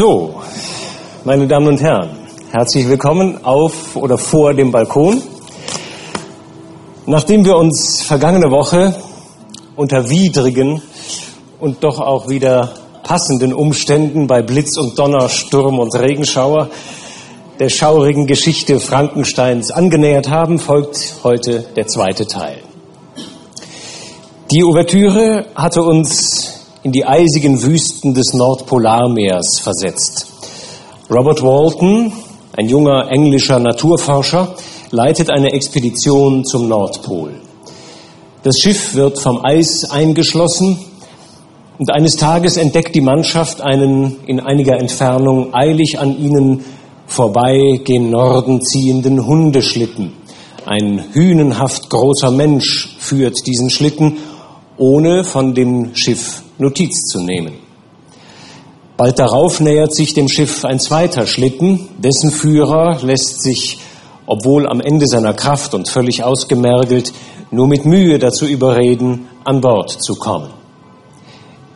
So, meine Damen und Herren, herzlich willkommen auf oder vor dem Balkon. Nachdem wir uns vergangene Woche unter widrigen und doch auch wieder passenden Umständen bei Blitz und Donner, Sturm und Regenschauer der schaurigen Geschichte Frankensteins angenähert haben, folgt heute der zweite Teil. Die Ouvertüre hatte uns in die eisigen Wüsten des Nordpolarmeers versetzt. Robert Walton, ein junger englischer Naturforscher, leitet eine Expedition zum Nordpol. Das Schiff wird vom Eis eingeschlossen und eines Tages entdeckt die Mannschaft einen in einiger Entfernung eilig an ihnen vorbei gen Norden ziehenden Hundeschlitten. Ein hünenhaft großer Mensch führt diesen Schlitten, ohne von dem Schiff Notiz zu nehmen. Bald darauf nähert sich dem Schiff ein zweiter Schlitten, dessen Führer lässt sich, obwohl am Ende seiner Kraft und völlig ausgemergelt, nur mit Mühe dazu überreden, an Bord zu kommen.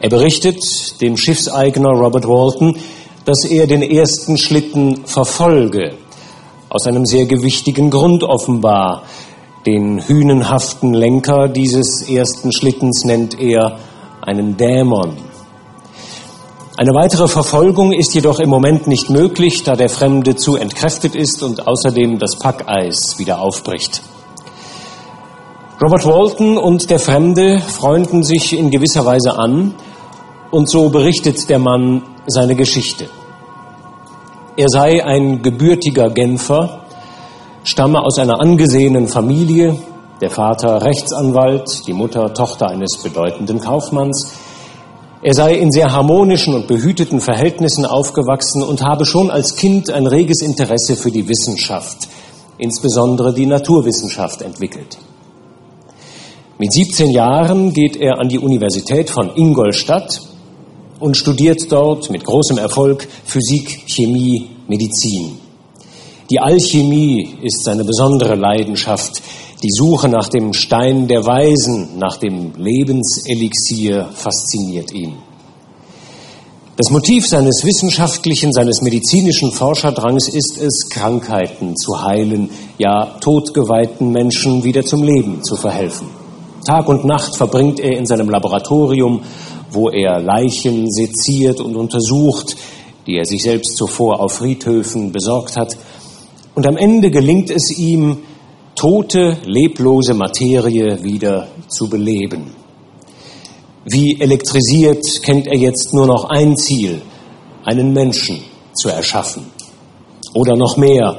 Er berichtet dem Schiffseigner Robert Walton, dass er den ersten Schlitten verfolge, aus einem sehr gewichtigen Grund offenbar. Den hünenhaften Lenker dieses ersten Schlittens nennt er einen Dämon. Eine weitere Verfolgung ist jedoch im Moment nicht möglich, da der Fremde zu entkräftet ist und außerdem das Packeis wieder aufbricht. Robert Walton und der Fremde freunden sich in gewisser Weise an und so berichtet der Mann seine Geschichte. Er sei ein gebürtiger Genfer, stamme aus einer angesehenen Familie, der Vater Rechtsanwalt, die Mutter Tochter eines bedeutenden Kaufmanns. Er sei in sehr harmonischen und behüteten Verhältnissen aufgewachsen und habe schon als Kind ein reges Interesse für die Wissenschaft, insbesondere die Naturwissenschaft, entwickelt. Mit 17 Jahren geht er an die Universität von Ingolstadt und studiert dort mit großem Erfolg Physik, Chemie, Medizin. Die Alchemie ist seine besondere Leidenschaft, die Suche nach dem Stein der Weisen, nach dem Lebenselixier fasziniert ihn. Das Motiv seines wissenschaftlichen, seines medizinischen Forscherdrangs ist es, Krankheiten zu heilen, ja todgeweihten Menschen wieder zum Leben zu verhelfen. Tag und Nacht verbringt er in seinem Laboratorium, wo er Leichen seziert und untersucht, die er sich selbst zuvor auf Friedhöfen besorgt hat. Und am Ende gelingt es ihm, tote, leblose Materie wieder zu beleben. Wie elektrisiert kennt er jetzt nur noch ein Ziel, einen Menschen zu erschaffen. Oder noch mehr,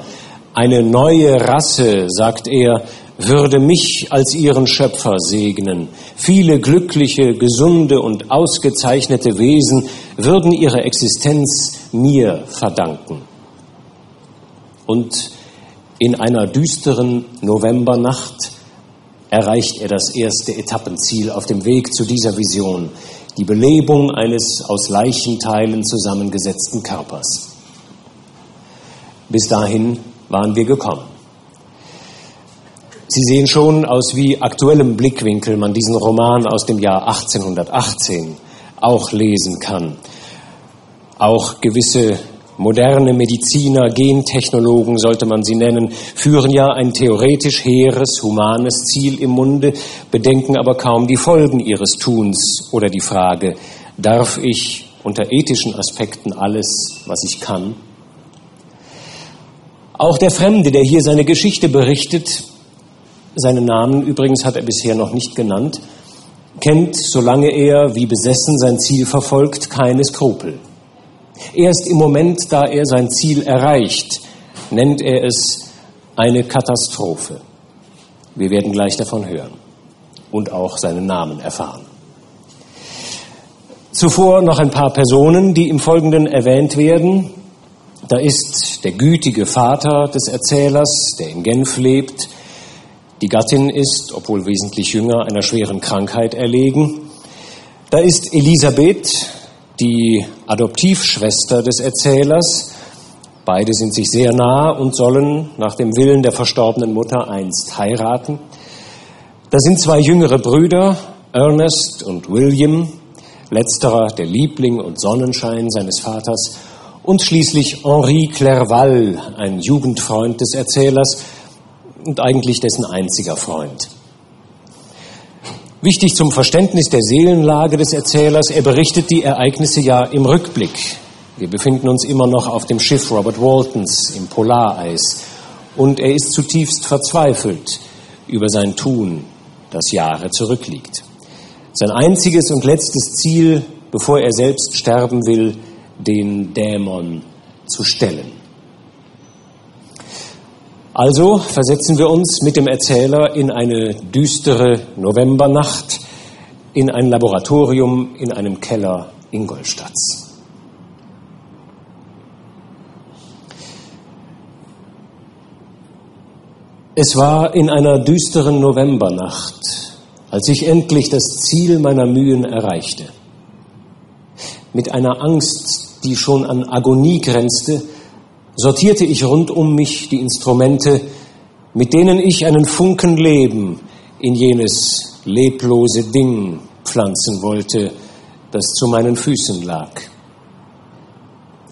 eine neue Rasse, sagt er, würde mich als ihren Schöpfer segnen. Viele glückliche, gesunde und ausgezeichnete Wesen würden ihre Existenz mir verdanken. Und in einer düsteren Novembernacht erreicht er das erste Etappenziel auf dem Weg zu dieser Vision, die Belebung eines aus Leichenteilen zusammengesetzten Körpers. Bis dahin waren wir gekommen. Sie sehen schon, aus wie aktuellem Blickwinkel man diesen Roman aus dem Jahr 1818 auch lesen kann. Auch gewisse moderne Mediziner, Gentechnologen sollte man sie nennen, führen ja ein theoretisch hehres, humanes Ziel im Munde, bedenken aber kaum die Folgen ihres Tuns oder die Frage, darf ich unter ethischen Aspekten alles, was ich kann? Auch der Fremde, der hier seine Geschichte berichtet, seinen Namen übrigens hat er bisher noch nicht genannt, kennt, solange er wie besessen sein Ziel verfolgt, keine Skrupel. Erst im Moment, da er sein Ziel erreicht, nennt er es eine Katastrophe. Wir werden gleich davon hören und auch seinen Namen erfahren. Zuvor noch ein paar Personen, die im Folgenden erwähnt werden. Da ist der gütige Vater des Erzählers, der in Genf lebt, die Gattin ist, obwohl wesentlich jünger, einer schweren Krankheit erlegen. Da ist Elisabeth, die Adoptivschwester des Erzählers. Beide sind sich sehr nah und sollen nach dem Willen der verstorbenen Mutter einst heiraten. Da sind zwei jüngere Brüder, Ernest und William, letzterer der Liebling und Sonnenschein seines Vaters und schließlich Henri Clerval, ein Jugendfreund des Erzählers und eigentlich dessen einziger Freund. Wichtig zum Verständnis der Seelenlage des Erzählers, er berichtet die Ereignisse ja im Rückblick. Wir befinden uns immer noch auf dem Schiff Robert Waltons im Polareis und er ist zutiefst verzweifelt über sein Tun, das Jahre zurückliegt. Sein einziges und letztes Ziel, bevor er selbst sterben will, den Dämon zu stellen. Also versetzen wir uns mit dem Erzähler in eine düstere Novembernacht, in ein Laboratorium in einem Keller Ingolstadts. Es war in einer düsteren Novembernacht, als ich endlich das Ziel meiner Mühen erreichte. Mit einer Angst, die schon an Agonie grenzte, sortierte ich rund um mich die Instrumente, mit denen ich einen Funken Leben in jenes leblose Ding pflanzen wollte, das zu meinen Füßen lag.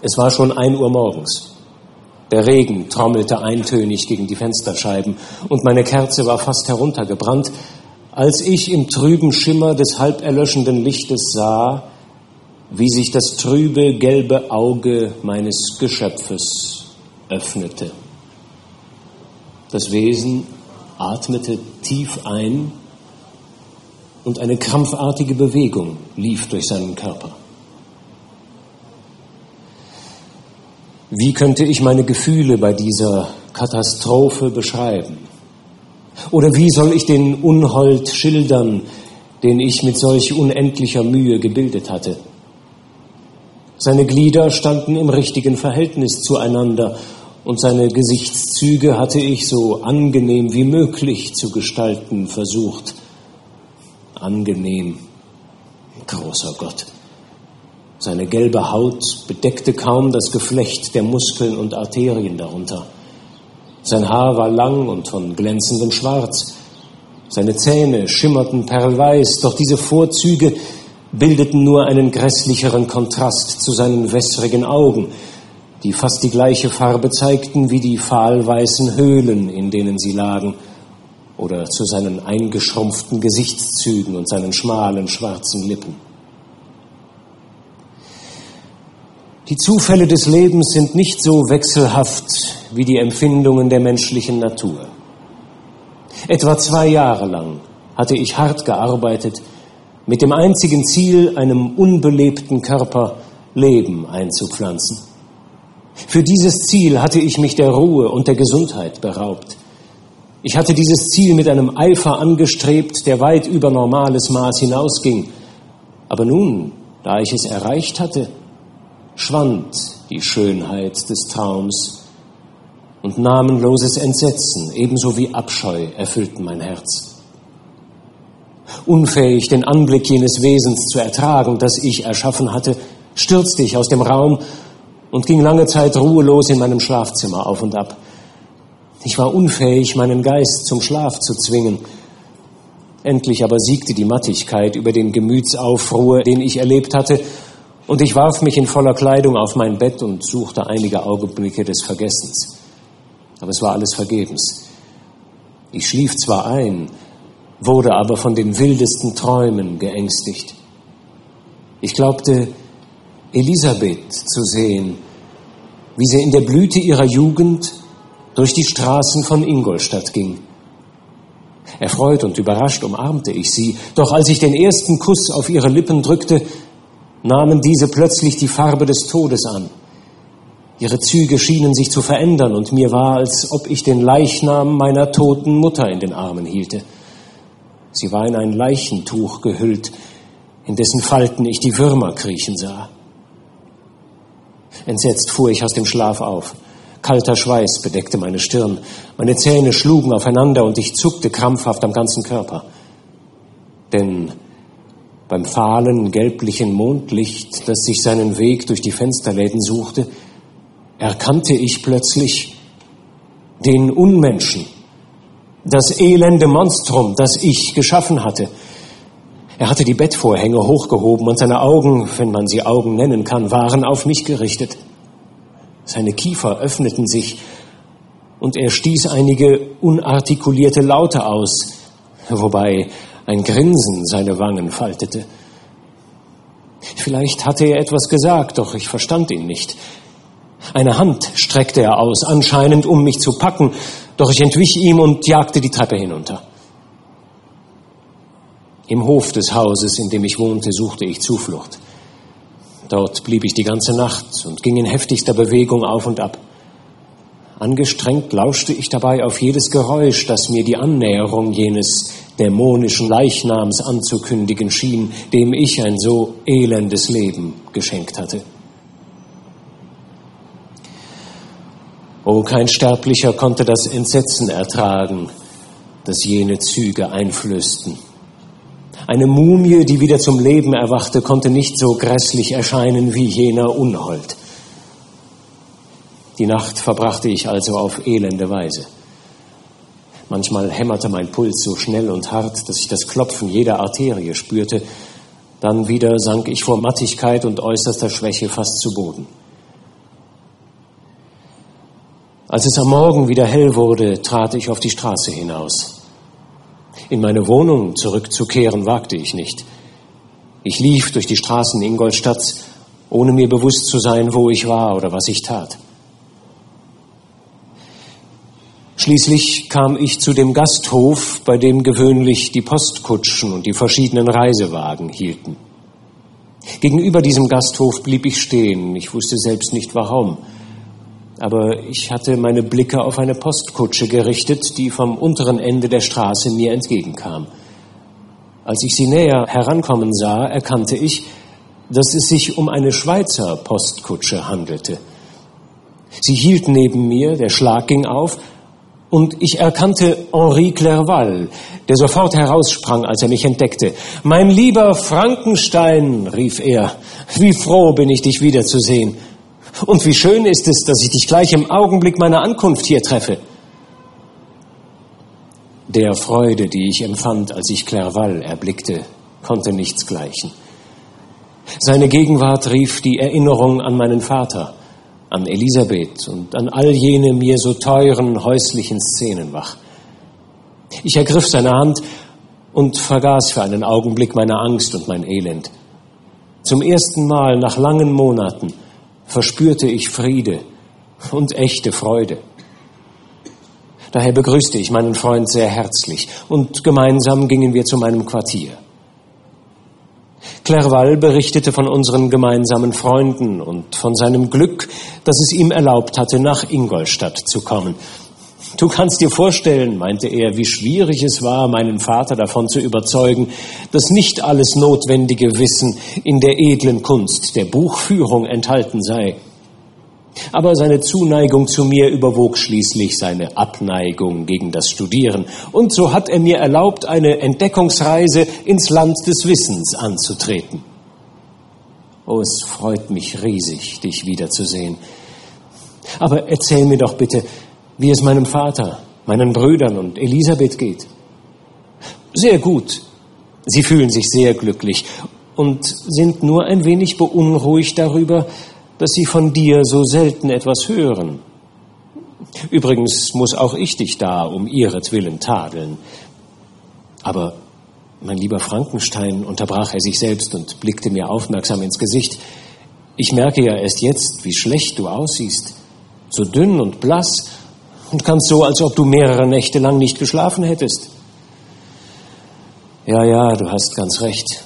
Es war schon ein Uhr morgens. Der Regen trommelte eintönig gegen die Fensterscheiben und meine Kerze war fast heruntergebrannt, als ich im trüben Schimmer des halb erlöschenden Lichtes sah, wie sich das trübe gelbe Auge meines Geschöpfes öffnete. Das Wesen atmete tief ein und eine krampfartige Bewegung lief durch seinen Körper. Wie könnte ich meine Gefühle bei dieser Katastrophe beschreiben? Oder wie soll ich den Unhold schildern, den ich mit solch unendlicher Mühe gebildet hatte? Seine Glieder standen im richtigen Verhältnis zueinander und seine Gesichtszüge hatte ich so angenehm wie möglich zu gestalten versucht. Angenehm, großer Gott. Seine gelbe Haut bedeckte kaum das Geflecht der Muskeln und Arterien darunter. Sein Haar war lang und von glänzendem Schwarz. Seine Zähne schimmerten perlweiß, doch diese Vorzüge bildeten nur einen grässlicheren Kontrast zu seinen wässrigen Augen, die fast die gleiche Farbe zeigten wie die fahlweißen Höhlen, in denen sie lagen, oder zu seinen eingeschrumpften Gesichtszügen und seinen schmalen schwarzen Lippen. Die Zufälle des Lebens sind nicht so wechselhaft wie die Empfindungen der menschlichen Natur. Etwa zwei Jahre lang hatte ich hart gearbeitet, mit dem einzigen Ziel, einem unbelebten Körper Leben einzupflanzen. Für dieses Ziel hatte ich mich der Ruhe und der Gesundheit beraubt. Ich hatte dieses Ziel mit einem Eifer angestrebt, der weit über normales Maß hinausging. Aber nun, da ich es erreicht hatte, schwand die Schönheit des Traums und namenloses Entsetzen ebenso wie Abscheu erfüllten mein Herz. Unfähig, den Anblick jenes Wesens zu ertragen, das ich erschaffen hatte, stürzte ich aus dem Raum und ging lange Zeit ruhelos in meinem Schlafzimmer auf und ab. Ich war unfähig, meinen Geist zum Schlaf zu zwingen. Endlich aber siegte die Mattigkeit über den Gemütsaufruhr, den ich erlebt hatte, und ich warf mich in voller Kleidung auf mein Bett und suchte einige Augenblicke des Vergessens. Aber es war alles vergebens. Ich schlief zwar ein, wurde aber von den wildesten Träumen geängstigt. Ich glaubte, Elisabeth zu sehen, wie sie in der Blüte ihrer Jugend durch die Straßen von Ingolstadt ging. Erfreut und überrascht umarmte ich sie, doch als ich den ersten Kuss auf ihre Lippen drückte, nahmen diese plötzlich die Farbe des Todes an. Ihre Züge schienen sich zu verändern und mir war, als ob ich den Leichnam meiner toten Mutter in den Armen hielte. Sie war in ein Leichentuch gehüllt, in dessen Falten ich die Würmer kriechen sah. Entsetzt fuhr ich aus dem Schlaf auf. Kalter Schweiß bedeckte meine Stirn. Meine Zähne schlugen aufeinander und ich zuckte krampfhaft am ganzen Körper. Denn beim fahlen gelblichen Mondlicht, das sich seinen Weg durch die Fensterläden suchte, erkannte ich plötzlich den Unmenschen, das elende Monstrum, das ich geschaffen hatte. Er hatte die Bettvorhänge hochgehoben und seine Augen, wenn man sie Augen nennen kann, waren auf mich gerichtet. Seine Kiefer öffneten sich und er stieß einige unartikulierte Laute aus, wobei ein Grinsen seine Wangen faltete. Vielleicht hatte er etwas gesagt, doch ich verstand ihn nicht. Eine Hand streckte er aus, anscheinend um mich zu packen, doch ich entwich ihm und jagte die Treppe hinunter. Im Hof des Hauses, in dem ich wohnte, suchte ich Zuflucht. Dort blieb ich die ganze Nacht und ging in heftigster Bewegung auf und ab. Angestrengt lauschte ich dabei auf jedes Geräusch, das mir die Annäherung jenes dämonischen Leichnams anzukündigen schien, dem ich ein so elendes Leben geschenkt hatte. Oh, kein Sterblicher konnte das Entsetzen ertragen, das jene Züge einflößten. Eine Mumie, die wieder zum Leben erwachte, konnte nicht so grässlich erscheinen wie jener Unhold. Die Nacht verbrachte ich also auf elende Weise. Manchmal hämmerte mein Puls so schnell und hart, dass ich das Klopfen jeder Arterie spürte. Dann wieder sank ich vor Mattigkeit und äußerster Schwäche fast zu Boden. Als es am Morgen wieder hell wurde, trat ich auf die Straße hinaus. In meine Wohnung zurückzukehren wagte ich nicht. Ich lief durch die Straßen Ingolstadts, ohne mir bewusst zu sein, wo ich war oder was ich tat. Schließlich kam ich zu dem Gasthof, bei dem gewöhnlich die Postkutschen und die verschiedenen Reisewagen hielten. Gegenüber diesem Gasthof blieb ich stehen. Ich wusste selbst nicht warum aber ich hatte meine Blicke auf eine Postkutsche gerichtet, die vom unteren Ende der Straße mir entgegenkam. Als ich sie näher herankommen sah, erkannte ich, dass es sich um eine Schweizer Postkutsche handelte. Sie hielt neben mir, der Schlag ging auf, und ich erkannte Henri Clerval, der sofort heraussprang, als er mich entdeckte. Mein lieber Frankenstein, rief er, wie froh bin ich, dich wiederzusehen. Und wie schön ist es, dass ich dich gleich im Augenblick meiner Ankunft hier treffe. Der Freude, die ich empfand, als ich Clerval erblickte, konnte nichts gleichen. Seine Gegenwart rief die Erinnerung an meinen Vater, an Elisabeth und an all jene mir so teuren häuslichen Szenen wach. Ich ergriff seine Hand und vergaß für einen Augenblick meine Angst und mein Elend. Zum ersten Mal nach langen Monaten verspürte ich Friede und echte Freude. Daher begrüßte ich meinen Freund sehr herzlich und gemeinsam gingen wir zu meinem Quartier. Clerval berichtete von unseren gemeinsamen Freunden und von seinem Glück, dass es ihm erlaubt hatte, nach Ingolstadt zu kommen. Du kannst dir vorstellen, meinte er, wie schwierig es war, meinen Vater davon zu überzeugen, dass nicht alles notwendige Wissen in der edlen Kunst der Buchführung enthalten sei. Aber seine Zuneigung zu mir überwog schließlich seine Abneigung gegen das Studieren, und so hat er mir erlaubt, eine Entdeckungsreise ins Land des Wissens anzutreten. Oh, es freut mich riesig, dich wiederzusehen. Aber erzähl mir doch bitte, wie es meinem Vater, meinen Brüdern und Elisabeth geht. Sehr gut. Sie fühlen sich sehr glücklich und sind nur ein wenig beunruhigt darüber, dass sie von dir so selten etwas hören. Übrigens muss auch ich dich da um ihretwillen tadeln. Aber, mein lieber Frankenstein, unterbrach er sich selbst und blickte mir aufmerksam ins Gesicht, ich merke ja erst jetzt, wie schlecht du aussiehst, so dünn und blass und kannst so, als ob du mehrere Nächte lang nicht geschlafen hättest. Ja, ja, du hast ganz recht.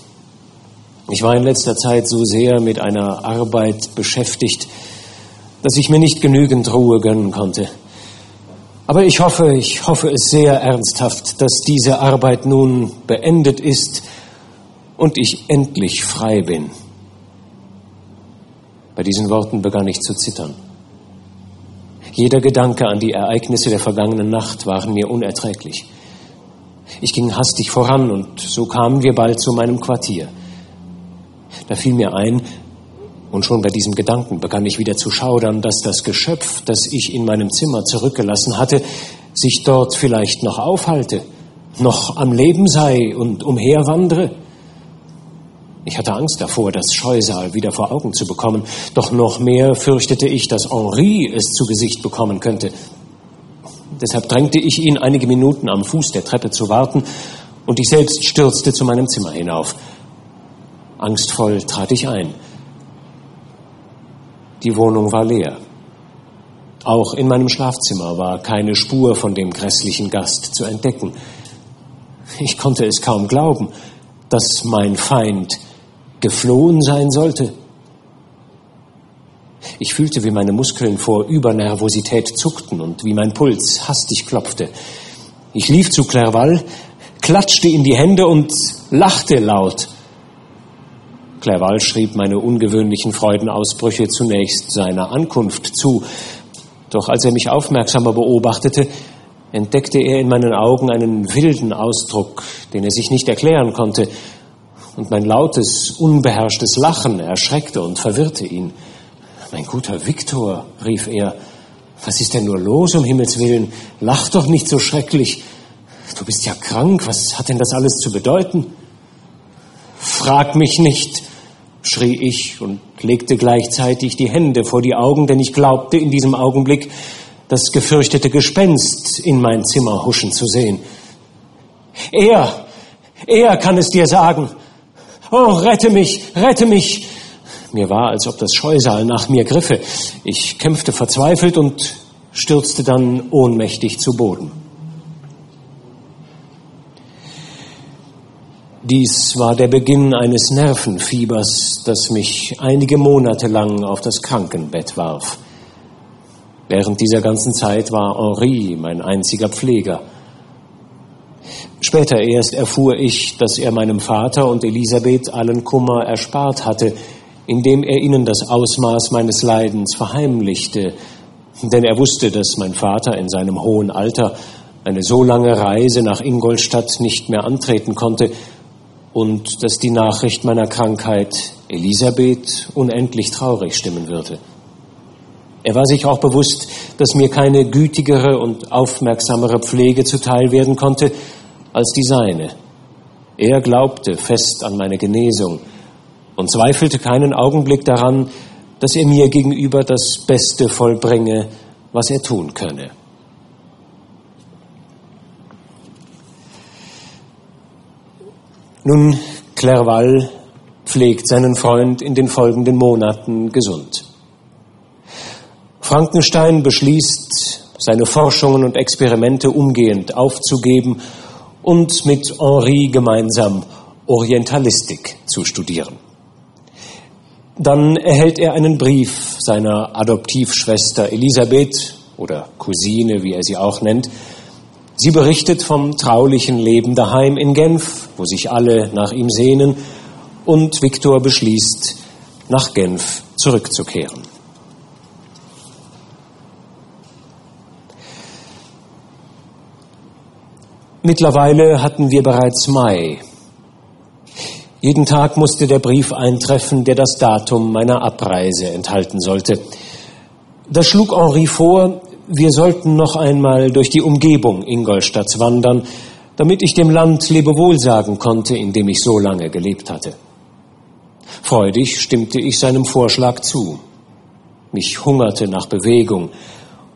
Ich war in letzter Zeit so sehr mit einer Arbeit beschäftigt, dass ich mir nicht genügend Ruhe gönnen konnte. Aber ich hoffe, ich hoffe es sehr ernsthaft, dass diese Arbeit nun beendet ist und ich endlich frei bin. Bei diesen Worten begann ich zu zittern. Jeder Gedanke an die Ereignisse der vergangenen Nacht waren mir unerträglich. Ich ging hastig voran und so kamen wir bald zu meinem Quartier. Da fiel mir ein, und schon bei diesem Gedanken begann ich wieder zu schaudern, dass das Geschöpf, das ich in meinem Zimmer zurückgelassen hatte, sich dort vielleicht noch aufhalte, noch am Leben sei und umherwandere. Ich hatte Angst davor, das Scheusal wieder vor Augen zu bekommen, doch noch mehr fürchtete ich, dass Henri es zu Gesicht bekommen könnte. Deshalb drängte ich ihn, einige Minuten am Fuß der Treppe zu warten, und ich selbst stürzte zu meinem Zimmer hinauf. Angstvoll trat ich ein. Die Wohnung war leer. Auch in meinem Schlafzimmer war keine Spur von dem grässlichen Gast zu entdecken. Ich konnte es kaum glauben, dass mein Feind geflohen sein sollte. Ich fühlte, wie meine Muskeln vor Übernervosität zuckten und wie mein Puls hastig klopfte. Ich lief zu Clerval, klatschte in die Hände und lachte laut. Clerval schrieb meine ungewöhnlichen Freudenausbrüche zunächst seiner Ankunft zu, doch als er mich aufmerksamer beobachtete, entdeckte er in meinen Augen einen wilden Ausdruck, den er sich nicht erklären konnte, und mein lautes, unbeherrschtes Lachen erschreckte und verwirrte ihn. Mein guter Viktor, rief er, was ist denn nur los, um Himmels willen? Lach doch nicht so schrecklich. Du bist ja krank, was hat denn das alles zu bedeuten? Frag mich nicht, schrie ich und legte gleichzeitig die Hände vor die Augen, denn ich glaubte in diesem Augenblick, das gefürchtete Gespenst in mein Zimmer huschen zu sehen. Er, er kann es dir sagen. Oh, rette mich, rette mich. Mir war, als ob das Scheusal nach mir griffe. Ich kämpfte verzweifelt und stürzte dann ohnmächtig zu Boden. Dies war der Beginn eines Nervenfiebers, das mich einige Monate lang auf das Krankenbett warf. Während dieser ganzen Zeit war Henri mein einziger Pfleger. Später erst erfuhr ich, dass er meinem Vater und Elisabeth allen Kummer erspart hatte, indem er ihnen das Ausmaß meines Leidens verheimlichte, denn er wusste, dass mein Vater in seinem hohen Alter eine so lange Reise nach Ingolstadt nicht mehr antreten konnte und dass die Nachricht meiner Krankheit Elisabeth unendlich traurig stimmen würde. Er war sich auch bewusst, dass mir keine gütigere und aufmerksamere Pflege zuteil werden konnte als die seine. Er glaubte fest an meine Genesung und zweifelte keinen Augenblick daran, dass er mir gegenüber das Beste vollbringe, was er tun könne. Nun, Clerval pflegt seinen Freund in den folgenden Monaten gesund. Frankenstein beschließt, seine Forschungen und Experimente umgehend aufzugeben und mit Henri gemeinsam Orientalistik zu studieren. Dann erhält er einen Brief seiner Adoptivschwester Elisabeth oder Cousine, wie er sie auch nennt, Sie berichtet vom traulichen Leben daheim in Genf, wo sich alle nach ihm sehnen, und Viktor beschließt, nach Genf zurückzukehren. Mittlerweile hatten wir bereits Mai. Jeden Tag musste der Brief eintreffen, der das Datum meiner Abreise enthalten sollte. Das schlug Henri vor, wir sollten noch einmal durch die Umgebung Ingolstadts wandern, damit ich dem Land Lebewohl sagen konnte, in dem ich so lange gelebt hatte. Freudig stimmte ich seinem Vorschlag zu. Mich hungerte nach Bewegung,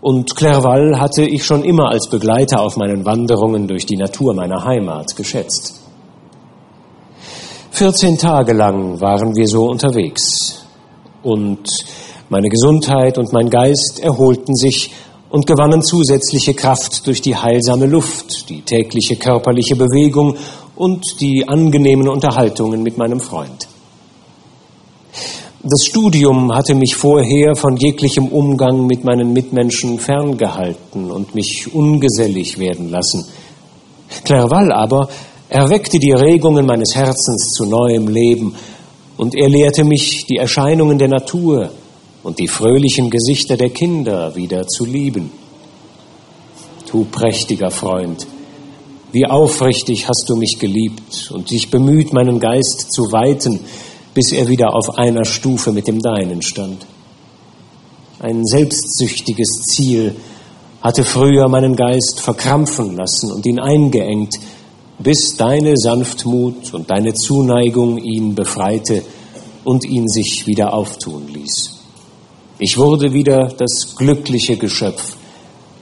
und Clerval hatte ich schon immer als Begleiter auf meinen Wanderungen durch die Natur meiner Heimat geschätzt. Vierzehn Tage lang waren wir so unterwegs, und meine Gesundheit und mein Geist erholten sich und gewannen zusätzliche Kraft durch die heilsame Luft, die tägliche körperliche Bewegung und die angenehmen Unterhaltungen mit meinem Freund. Das Studium hatte mich vorher von jeglichem Umgang mit meinen Mitmenschen ferngehalten und mich ungesellig werden lassen. Clerval aber erweckte die Regungen meines Herzens zu neuem Leben und er lehrte mich die Erscheinungen der Natur, und die fröhlichen Gesichter der Kinder wieder zu lieben. Du prächtiger Freund, wie aufrichtig hast du mich geliebt und dich bemüht, meinen Geist zu weiten, bis er wieder auf einer Stufe mit dem deinen stand. Ein selbstsüchtiges Ziel hatte früher meinen Geist verkrampfen lassen und ihn eingeengt, bis deine Sanftmut und deine Zuneigung ihn befreite und ihn sich wieder auftun ließ. Ich wurde wieder das glückliche Geschöpf,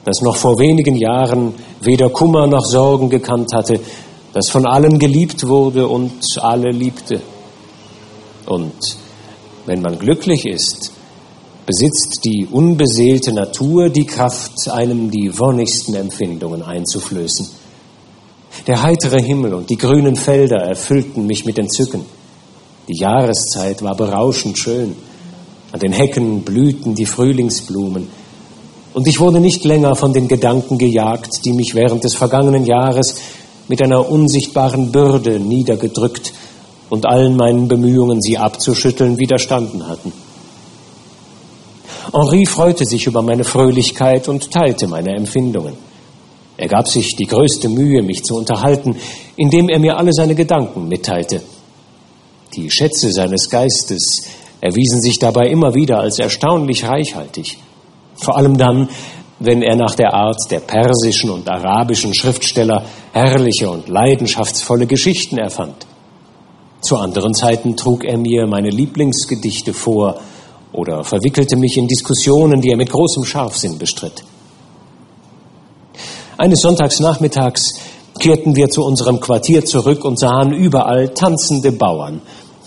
das noch vor wenigen Jahren weder Kummer noch Sorgen gekannt hatte, das von allen geliebt wurde und alle liebte. Und wenn man glücklich ist, besitzt die unbeseelte Natur die Kraft, einem die wonnigsten Empfindungen einzuflößen. Der heitere Himmel und die grünen Felder erfüllten mich mit Entzücken. Die Jahreszeit war berauschend schön. An den Hecken blühten die Frühlingsblumen. Und ich wurde nicht länger von den Gedanken gejagt, die mich während des vergangenen Jahres mit einer unsichtbaren Bürde niedergedrückt und allen meinen Bemühungen, sie abzuschütteln, widerstanden hatten. Henri freute sich über meine Fröhlichkeit und teilte meine Empfindungen. Er gab sich die größte Mühe, mich zu unterhalten, indem er mir alle seine Gedanken mitteilte. Die Schätze seines Geistes erwiesen sich dabei immer wieder als erstaunlich reichhaltig. Vor allem dann, wenn er nach der Art der persischen und arabischen Schriftsteller herrliche und leidenschaftsvolle Geschichten erfand. Zu anderen Zeiten trug er mir meine Lieblingsgedichte vor oder verwickelte mich in Diskussionen, die er mit großem Scharfsinn bestritt. Eines Sonntagsnachmittags kehrten wir zu unserem Quartier zurück und sahen überall tanzende Bauern.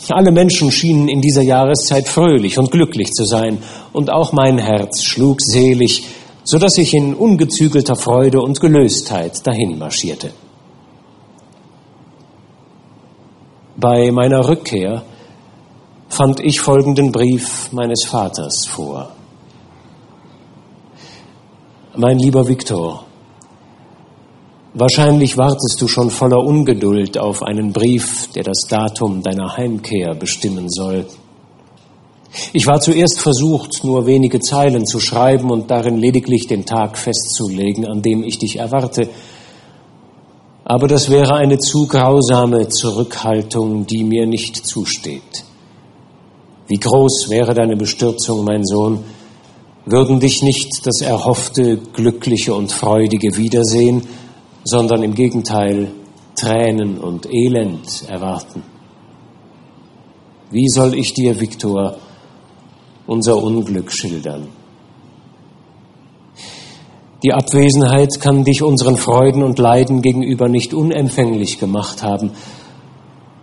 Alle Menschen schienen in dieser Jahreszeit fröhlich und glücklich zu sein, und auch mein Herz schlug selig, so dass ich in ungezügelter Freude und Gelöstheit dahin marschierte. Bei meiner Rückkehr fand ich folgenden Brief meines Vaters vor. Mein lieber Viktor, wahrscheinlich wartest du schon voller Ungeduld auf einen Brief, der das Datum deiner Heimkehr bestimmen soll. Ich war zuerst versucht, nur wenige Zeilen zu schreiben und darin lediglich den Tag festzulegen, an dem ich dich erwarte, aber das wäre eine zu grausame Zurückhaltung, die mir nicht zusteht. Wie groß wäre deine Bestürzung, mein Sohn, würden dich nicht das erhoffte, glückliche und freudige Wiedersehen, sondern im Gegenteil Tränen und Elend erwarten. Wie soll ich dir, Viktor, unser Unglück schildern? Die Abwesenheit kann dich unseren Freuden und Leiden gegenüber nicht unempfänglich gemacht haben.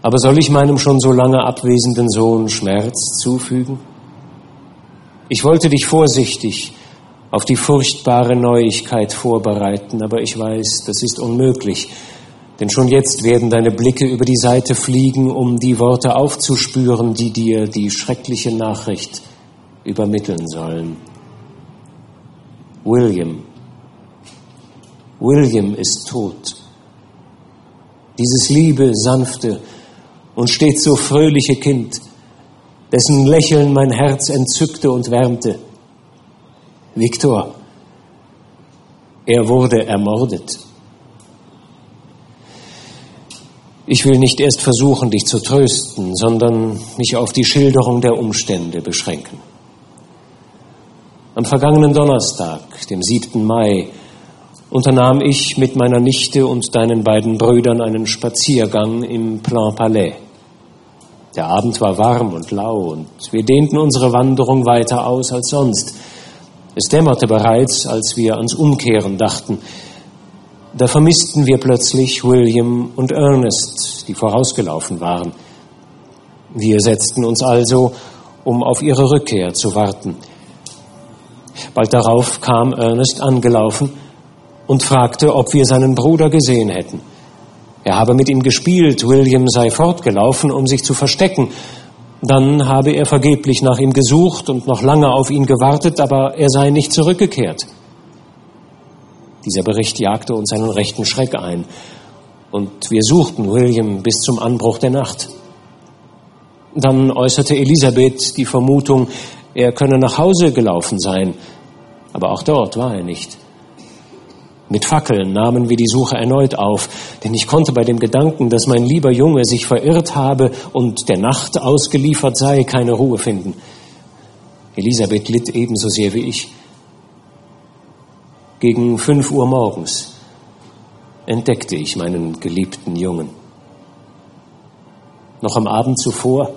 Aber soll ich meinem schon so lange abwesenden Sohn Schmerz zufügen? Ich wollte dich vorsichtig auf die furchtbare Neuigkeit vorbereiten, aber ich weiß, das ist unmöglich, denn schon jetzt werden deine Blicke über die Seite fliegen, um die Worte aufzuspüren, die dir die schreckliche Nachricht übermitteln sollen. William, William ist tot. Dieses liebe, sanfte und stets so fröhliche Kind, dessen Lächeln mein Herz entzückte und wärmte. Viktor, er wurde ermordet. Ich will nicht erst versuchen, dich zu trösten, sondern mich auf die Schilderung der Umstände beschränken. Am vergangenen Donnerstag, dem 7. Mai, unternahm ich mit meiner Nichte und deinen beiden Brüdern einen Spaziergang im Plan Palais. Der Abend war warm und lau und wir dehnten unsere Wanderung weiter aus als sonst. Es dämmerte bereits, als wir ans Umkehren dachten. Da vermissten wir plötzlich William und Ernest, die vorausgelaufen waren. Wir setzten uns also, um auf ihre Rückkehr zu warten. Bald darauf kam Ernest angelaufen, und fragte, ob wir seinen Bruder gesehen hätten. Er habe mit ihm gespielt, William sei fortgelaufen, um sich zu verstecken. Dann habe er vergeblich nach ihm gesucht und noch lange auf ihn gewartet, aber er sei nicht zurückgekehrt. Dieser Bericht jagte uns einen rechten Schreck ein, und wir suchten William bis zum Anbruch der Nacht. Dann äußerte Elisabeth die Vermutung, er könne nach Hause gelaufen sein, aber auch dort war er nicht. Mit Fackeln nahmen wir die Suche erneut auf, denn ich konnte bei dem Gedanken, dass mein lieber Junge sich verirrt habe und der Nacht ausgeliefert sei, keine Ruhe finden. Elisabeth litt ebenso sehr wie ich. Gegen fünf Uhr morgens entdeckte ich meinen geliebten Jungen. Noch am Abend zuvor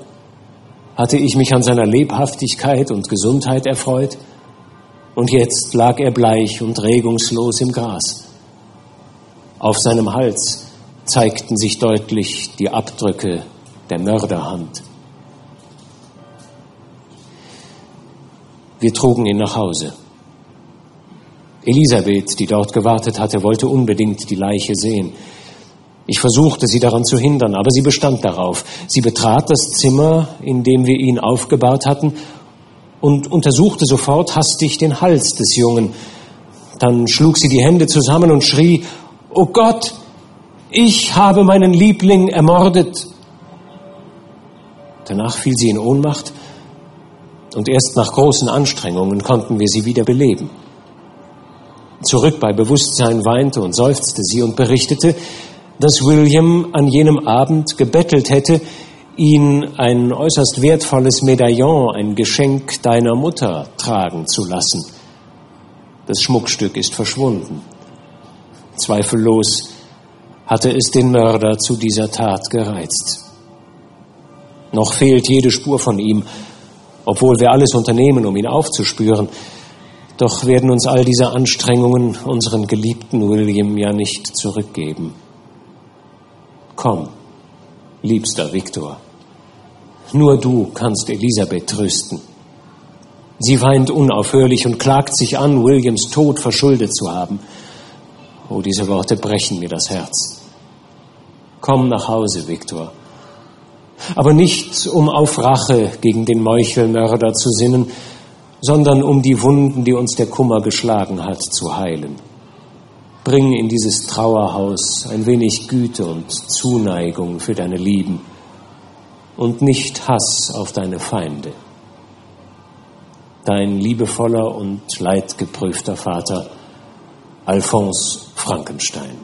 hatte ich mich an seiner Lebhaftigkeit und Gesundheit erfreut, und jetzt lag er bleich und regungslos im Gras. Auf seinem Hals zeigten sich deutlich die Abdrücke der Mörderhand. Wir trugen ihn nach Hause. Elisabeth, die dort gewartet hatte, wollte unbedingt die Leiche sehen. Ich versuchte, sie daran zu hindern, aber sie bestand darauf. Sie betrat das Zimmer, in dem wir ihn aufgebahrt hatten, und untersuchte sofort hastig den Hals des Jungen. Dann schlug sie die Hände zusammen und schrie, Oh Gott, ich habe meinen Liebling ermordet. Danach fiel sie in Ohnmacht und erst nach großen Anstrengungen konnten wir sie wieder beleben. Zurück bei Bewusstsein weinte und seufzte sie und berichtete, dass William an jenem Abend gebettelt hätte, ihn ein äußerst wertvolles Medaillon, ein Geschenk deiner Mutter, tragen zu lassen. Das Schmuckstück ist verschwunden. Zweifellos hatte es den Mörder zu dieser Tat gereizt. Noch fehlt jede Spur von ihm, obwohl wir alles unternehmen, um ihn aufzuspüren. Doch werden uns all diese Anstrengungen unseren geliebten William ja nicht zurückgeben. Komm, liebster Viktor, nur du kannst Elisabeth trösten. Sie weint unaufhörlich und klagt sich an, Williams Tod verschuldet zu haben. Oh, diese Worte brechen mir das Herz. Komm nach Hause, Viktor. Aber nicht, um auf Rache gegen den Meuchelmörder zu sinnen, sondern um die Wunden, die uns der Kummer geschlagen hat, zu heilen. Bring in dieses Trauerhaus ein wenig Güte und Zuneigung für deine Lieben und nicht Hass auf deine Feinde. Dein liebevoller und leidgeprüfter Vater Alphonse Frankenstein.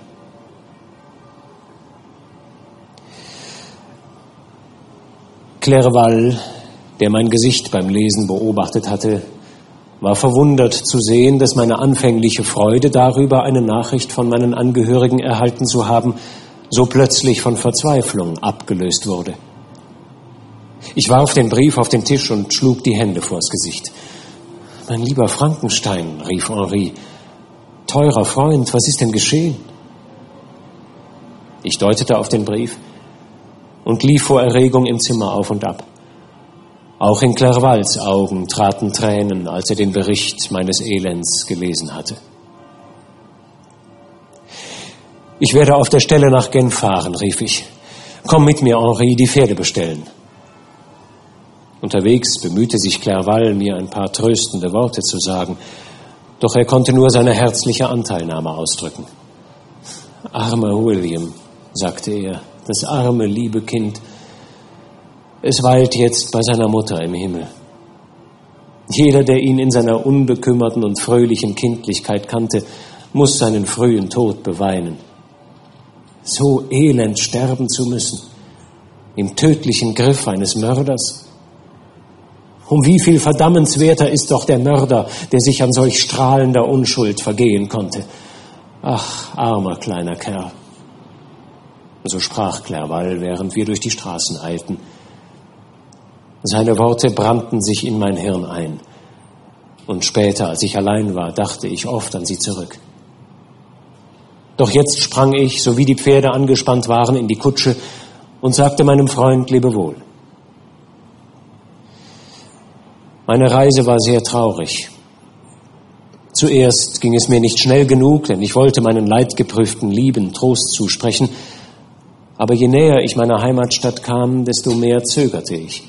Clerval der mein Gesicht beim Lesen beobachtet hatte, war verwundert zu sehen, dass meine anfängliche Freude darüber, eine Nachricht von meinen Angehörigen erhalten zu haben, so plötzlich von Verzweiflung abgelöst wurde. Ich warf den Brief auf den Tisch und schlug die Hände vors Gesicht. Mein lieber Frankenstein, rief Henri, teurer Freund, was ist denn geschehen? Ich deutete auf den Brief und lief vor Erregung im Zimmer auf und ab. Auch in Clervals Augen traten Tränen, als er den Bericht meines Elends gelesen hatte. Ich werde auf der Stelle nach Genf fahren, rief ich. Komm mit mir, Henri, die Pferde bestellen. Unterwegs bemühte sich Clerval, mir ein paar tröstende Worte zu sagen, doch er konnte nur seine herzliche Anteilnahme ausdrücken. Armer William, sagte er, das arme, liebe Kind, es weilt jetzt bei seiner Mutter im Himmel. Jeder, der ihn in seiner unbekümmerten und fröhlichen Kindlichkeit kannte, muss seinen frühen Tod beweinen. So elend sterben zu müssen, im tödlichen Griff eines Mörders. Um wie viel verdammenswerter ist doch der Mörder, der sich an solch strahlender Unschuld vergehen konnte. Ach, armer kleiner Kerl. So sprach Clerval, während wir durch die Straßen eilten. Seine Worte brannten sich in mein Hirn ein. Und später, als ich allein war, dachte ich oft an sie zurück. Doch jetzt sprang ich, so wie die Pferde angespannt waren, in die Kutsche und sagte meinem Freund Lebewohl. Meine Reise war sehr traurig. Zuerst ging es mir nicht schnell genug, denn ich wollte meinen leidgeprüften Lieben Trost zusprechen. Aber je näher ich meiner Heimatstadt kam, desto mehr zögerte ich.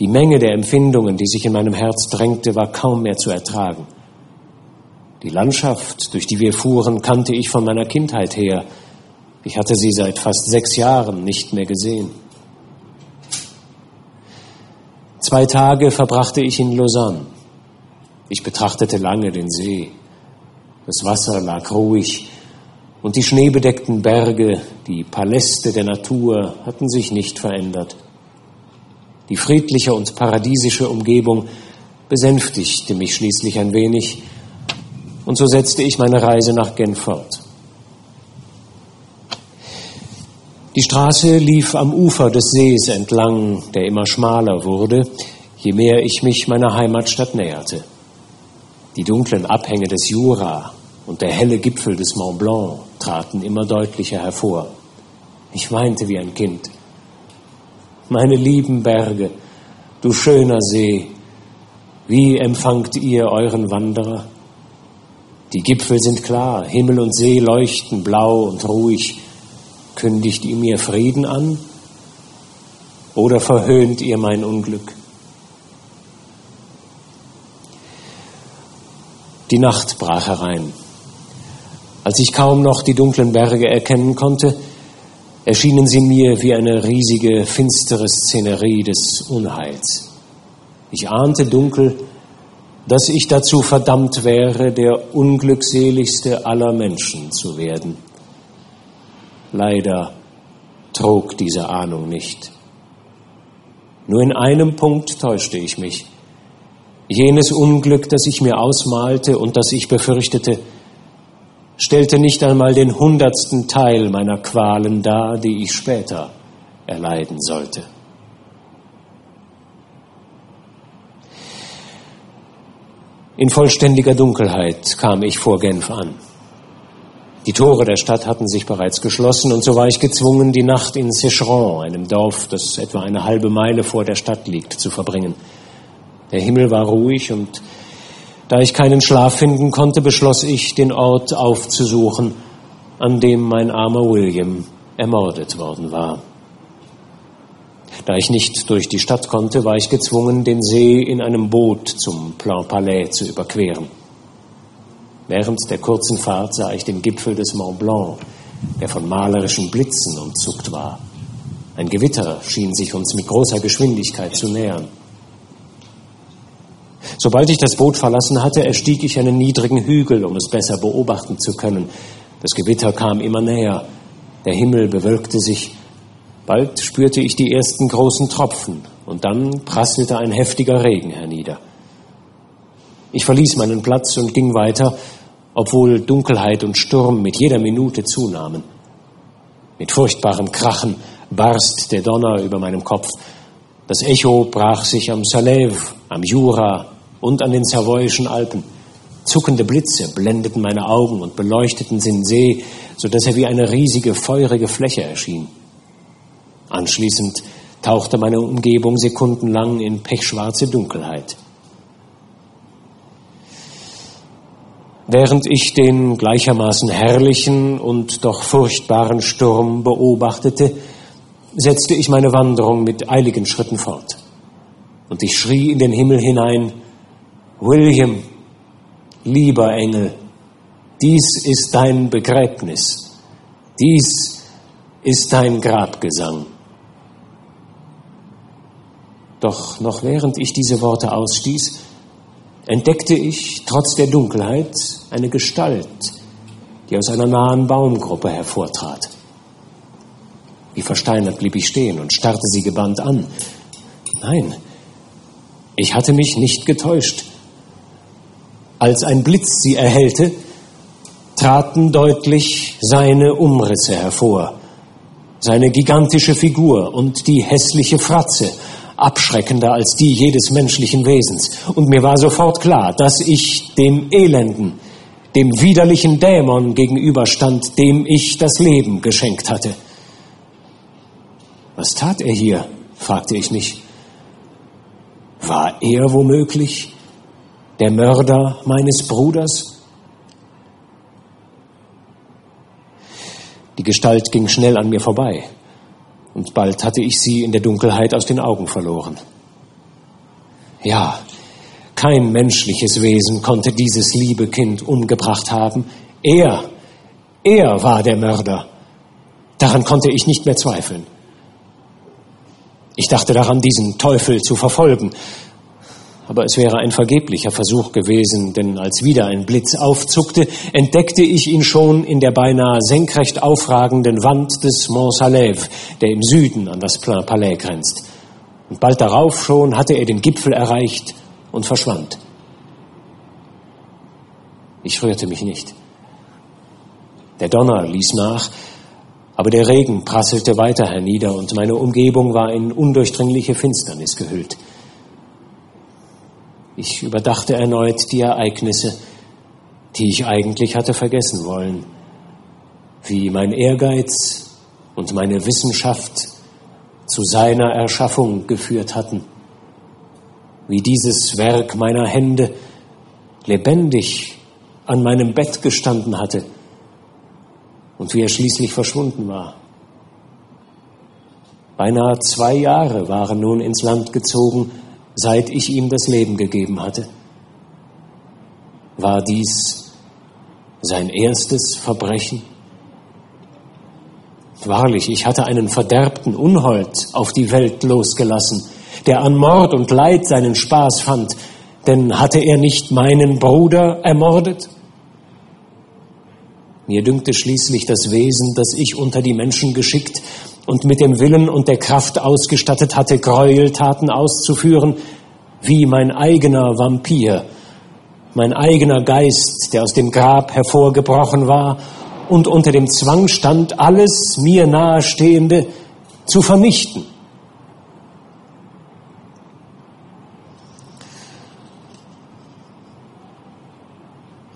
Die Menge der Empfindungen, die sich in meinem Herz drängte, war kaum mehr zu ertragen. Die Landschaft, durch die wir fuhren, kannte ich von meiner Kindheit her. Ich hatte sie seit fast sechs Jahren nicht mehr gesehen. Zwei Tage verbrachte ich in Lausanne. Ich betrachtete lange den See. Das Wasser lag ruhig und die schneebedeckten Berge, die Paläste der Natur hatten sich nicht verändert. Die friedliche und paradiesische Umgebung besänftigte mich schließlich ein wenig und so setzte ich meine Reise nach Genf fort. Die Straße lief am Ufer des Sees entlang, der immer schmaler wurde, je mehr ich mich meiner Heimatstadt näherte. Die dunklen Abhänge des Jura und der helle Gipfel des Mont Blanc traten immer deutlicher hervor. Ich weinte wie ein Kind. Meine lieben Berge, du schöner See, wie empfangt ihr euren Wanderer? Die Gipfel sind klar, Himmel und See leuchten blau und ruhig. Kündigt ihr mir Frieden an oder verhöhnt ihr mein Unglück? Die Nacht brach herein. Als ich kaum noch die dunklen Berge erkennen konnte, erschienen sie mir wie eine riesige, finstere Szenerie des Unheils. Ich ahnte dunkel, dass ich dazu verdammt wäre, der unglückseligste aller Menschen zu werden. Leider trug diese Ahnung nicht. Nur in einem Punkt täuschte ich mich. Jenes Unglück, das ich mir ausmalte und das ich befürchtete, stellte nicht einmal den hundertsten Teil meiner Qualen dar, die ich später erleiden sollte. In vollständiger Dunkelheit kam ich vor Genf an. Die Tore der Stadt hatten sich bereits geschlossen und so war ich gezwungen, die Nacht in Secheron, einem Dorf, das etwa eine halbe Meile vor der Stadt liegt, zu verbringen. Der Himmel war ruhig und da ich keinen Schlaf finden konnte, beschloss ich, den Ort aufzusuchen, an dem mein armer William ermordet worden war. Da ich nicht durch die Stadt konnte, war ich gezwungen, den See in einem Boot zum Plan Palais zu überqueren. Während der kurzen Fahrt sah ich den Gipfel des Mont Blanc, der von malerischen Blitzen umzuckt war. Ein Gewitter schien sich uns mit großer Geschwindigkeit zu nähern. Sobald ich das Boot verlassen hatte, erstieg ich einen niedrigen Hügel, um es besser beobachten zu können. Das Gewitter kam immer näher. Der Himmel bewölkte sich. Bald spürte ich die ersten großen Tropfen und dann prasselte ein heftiger Regen hernieder. Ich verließ meinen Platz und ging weiter, obwohl Dunkelheit und Sturm mit jeder Minute zunahmen. Mit furchtbarem Krachen barst der Donner über meinem Kopf. Das Echo brach sich am Salève, am Jura, und an den Savoyischen Alpen. Zuckende Blitze blendeten meine Augen und beleuchteten den See, so dass er wie eine riesige, feurige Fläche erschien. Anschließend tauchte meine Umgebung sekundenlang in pechschwarze Dunkelheit. Während ich den gleichermaßen herrlichen und doch furchtbaren Sturm beobachtete, setzte ich meine Wanderung mit eiligen Schritten fort. Und ich schrie in den Himmel hinein, William, lieber Engel, dies ist dein Begräbnis, dies ist dein Grabgesang. Doch noch während ich diese Worte ausstieß, entdeckte ich trotz der Dunkelheit eine Gestalt, die aus einer nahen Baumgruppe hervortrat. Wie versteinert blieb ich stehen und starrte sie gebannt an. Nein, ich hatte mich nicht getäuscht. Als ein Blitz sie erhellte, traten deutlich seine Umrisse hervor, seine gigantische Figur und die hässliche Fratze, abschreckender als die jedes menschlichen Wesens. Und mir war sofort klar, dass ich dem Elenden, dem widerlichen Dämon gegenüberstand, dem ich das Leben geschenkt hatte. Was tat er hier? fragte ich mich. War er womöglich der Mörder meines Bruders? Die Gestalt ging schnell an mir vorbei, und bald hatte ich sie in der Dunkelheit aus den Augen verloren. Ja, kein menschliches Wesen konnte dieses liebe Kind umgebracht haben. Er, er war der Mörder. Daran konnte ich nicht mehr zweifeln. Ich dachte daran, diesen Teufel zu verfolgen, aber es wäre ein vergeblicher Versuch gewesen, denn als wieder ein Blitz aufzuckte, entdeckte ich ihn schon in der beinahe senkrecht aufragenden Wand des Mont Salève, der im Süden an das Plain Palais grenzt. Und bald darauf schon hatte er den Gipfel erreicht und verschwand. Ich rührte mich nicht. Der Donner ließ nach, Aber der Regen prasselte weiter hernieder und meine Umgebung war in undurchdringliche Finsternis gehüllt. Ich überdachte erneut die Ereignisse, die ich eigentlich hatte vergessen wollen, wie mein Ehrgeiz und meine Wissenschaft zu seiner Erschaffung geführt hatten, wie dieses Werk meiner Hände lebendig an meinem Bett gestanden hatte und wie er schließlich verschwunden war. Beinahe zwei Jahre waren nun ins Land gezogen, seit ich ihm das Leben gegeben hatte. War dies sein erstes Verbrechen? Wahrlich, ich hatte einen verderbten Unhold auf die Welt losgelassen, der an Mord und Leid seinen Spaß fand, denn hatte er nicht meinen Bruder ermordet? Mir dünkte schließlich das Wesen, das ich unter die Menschen geschickt und mit dem Willen und der Kraft ausgestattet hatte, Gräueltaten auszuführen, wie mein eigener Vampir, mein eigener Geist, der aus dem Grab hervorgebrochen war und unter dem Zwang stand, alles mir nahestehende zu vernichten.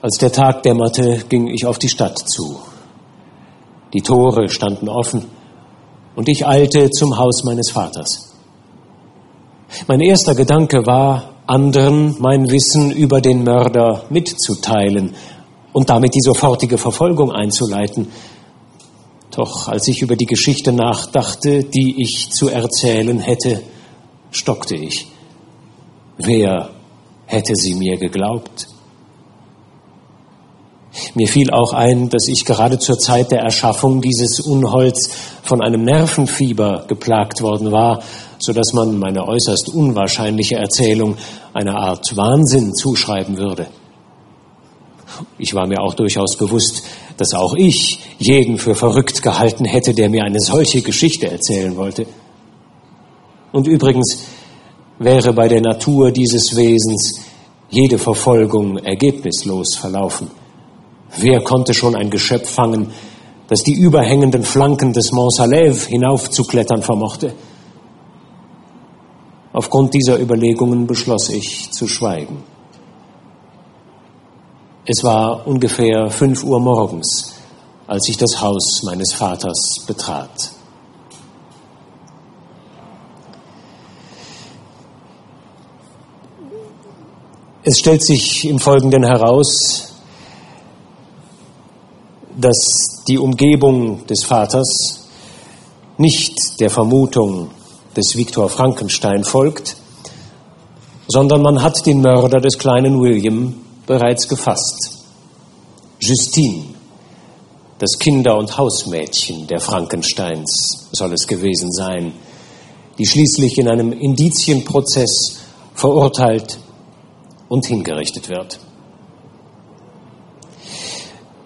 Als der Tag dämmerte, ging ich auf die Stadt zu. Die Tore standen offen und ich eilte zum Haus meines Vaters. Mein erster Gedanke war, anderen mein Wissen über den Mörder mitzuteilen und damit die sofortige Verfolgung einzuleiten. Doch als ich über die Geschichte nachdachte, die ich zu erzählen hätte, stockte ich. Wer hätte sie mir geglaubt? Mir fiel auch ein, dass ich gerade zur Zeit der Erschaffung dieses Unholds von einem Nervenfieber geplagt worden war, so dass man meine äußerst unwahrscheinliche Erzählung einer Art Wahnsinn zuschreiben würde. Ich war mir auch durchaus bewusst, dass auch ich jeden für verrückt gehalten hätte, der mir eine solche Geschichte erzählen wollte. Und übrigens wäre bei der Natur dieses Wesens jede Verfolgung ergebnislos verlaufen. Wer konnte schon ein Geschöpf fangen, das die überhängenden Flanken des Mont Salève hinaufzuklettern vermochte? Aufgrund dieser Überlegungen beschloss ich zu schweigen. Es war ungefähr fünf Uhr morgens, als ich das Haus meines Vaters betrat. Es stellt sich im Folgenden heraus, dass die Umgebung des Vaters nicht der Vermutung des Viktor Frankenstein folgt, sondern man hat den Mörder des kleinen William bereits gefasst. Justine, das Kinder- und Hausmädchen der Frankensteins soll es gewesen sein, die schließlich in einem Indizienprozess verurteilt und hingerichtet wird.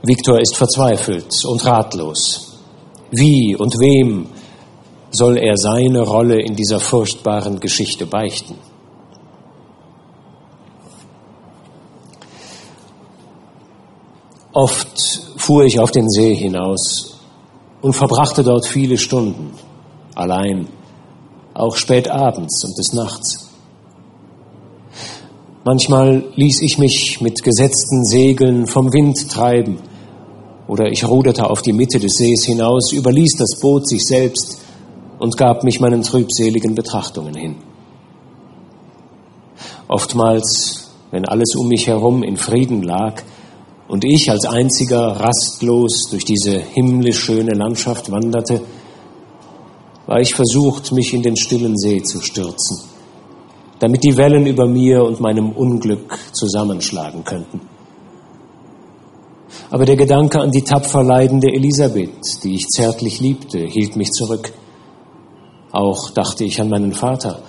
Viktor ist verzweifelt und ratlos. Wie und wem soll er seine Rolle in dieser furchtbaren Geschichte beichten? Oft fuhr ich auf den See hinaus und verbrachte dort viele Stunden, allein, auch spät abends und des Nachts. Manchmal ließ ich mich mit gesetzten Segeln vom Wind treiben oder ich ruderte auf die Mitte des Sees hinaus, überließ das Boot sich selbst und gab mich meinen trübseligen Betrachtungen hin. Oftmals, wenn alles um mich herum in Frieden lag und ich als einziger rastlos durch diese himmlisch schöne Landschaft wanderte, war ich versucht, mich in den stillen See zu stürzen, damit die Wellen über mir und meinem Unglück zusammenschlagen könnten. Aber der Gedanke an die tapfer leidende Elisabeth, die ich zärtlich liebte, hielt mich zurück. Auch dachte ich an meinen Vater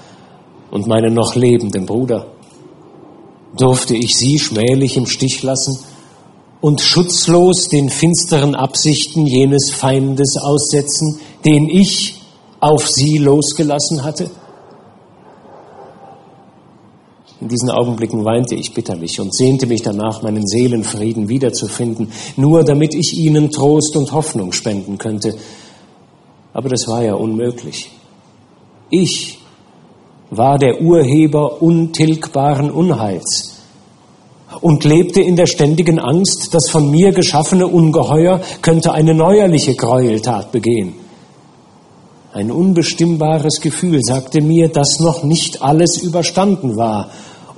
und meinen noch lebenden Bruder. Durfte ich sie schmählich im Stich lassen und schutzlos den finsteren Absichten jenes Feindes aussetzen, den ich auf sie losgelassen hatte? In diesen Augenblicken weinte ich bitterlich und sehnte mich danach, meinen Seelenfrieden wiederzufinden, nur damit ich ihnen Trost und Hoffnung spenden könnte. Aber das war ja unmöglich. Ich war der Urheber untilgbaren Unheils und lebte in der ständigen Angst, das von mir geschaffene Ungeheuer könnte eine neuerliche Gräueltat begehen. Ein unbestimmbares Gefühl sagte mir, dass noch nicht alles überstanden war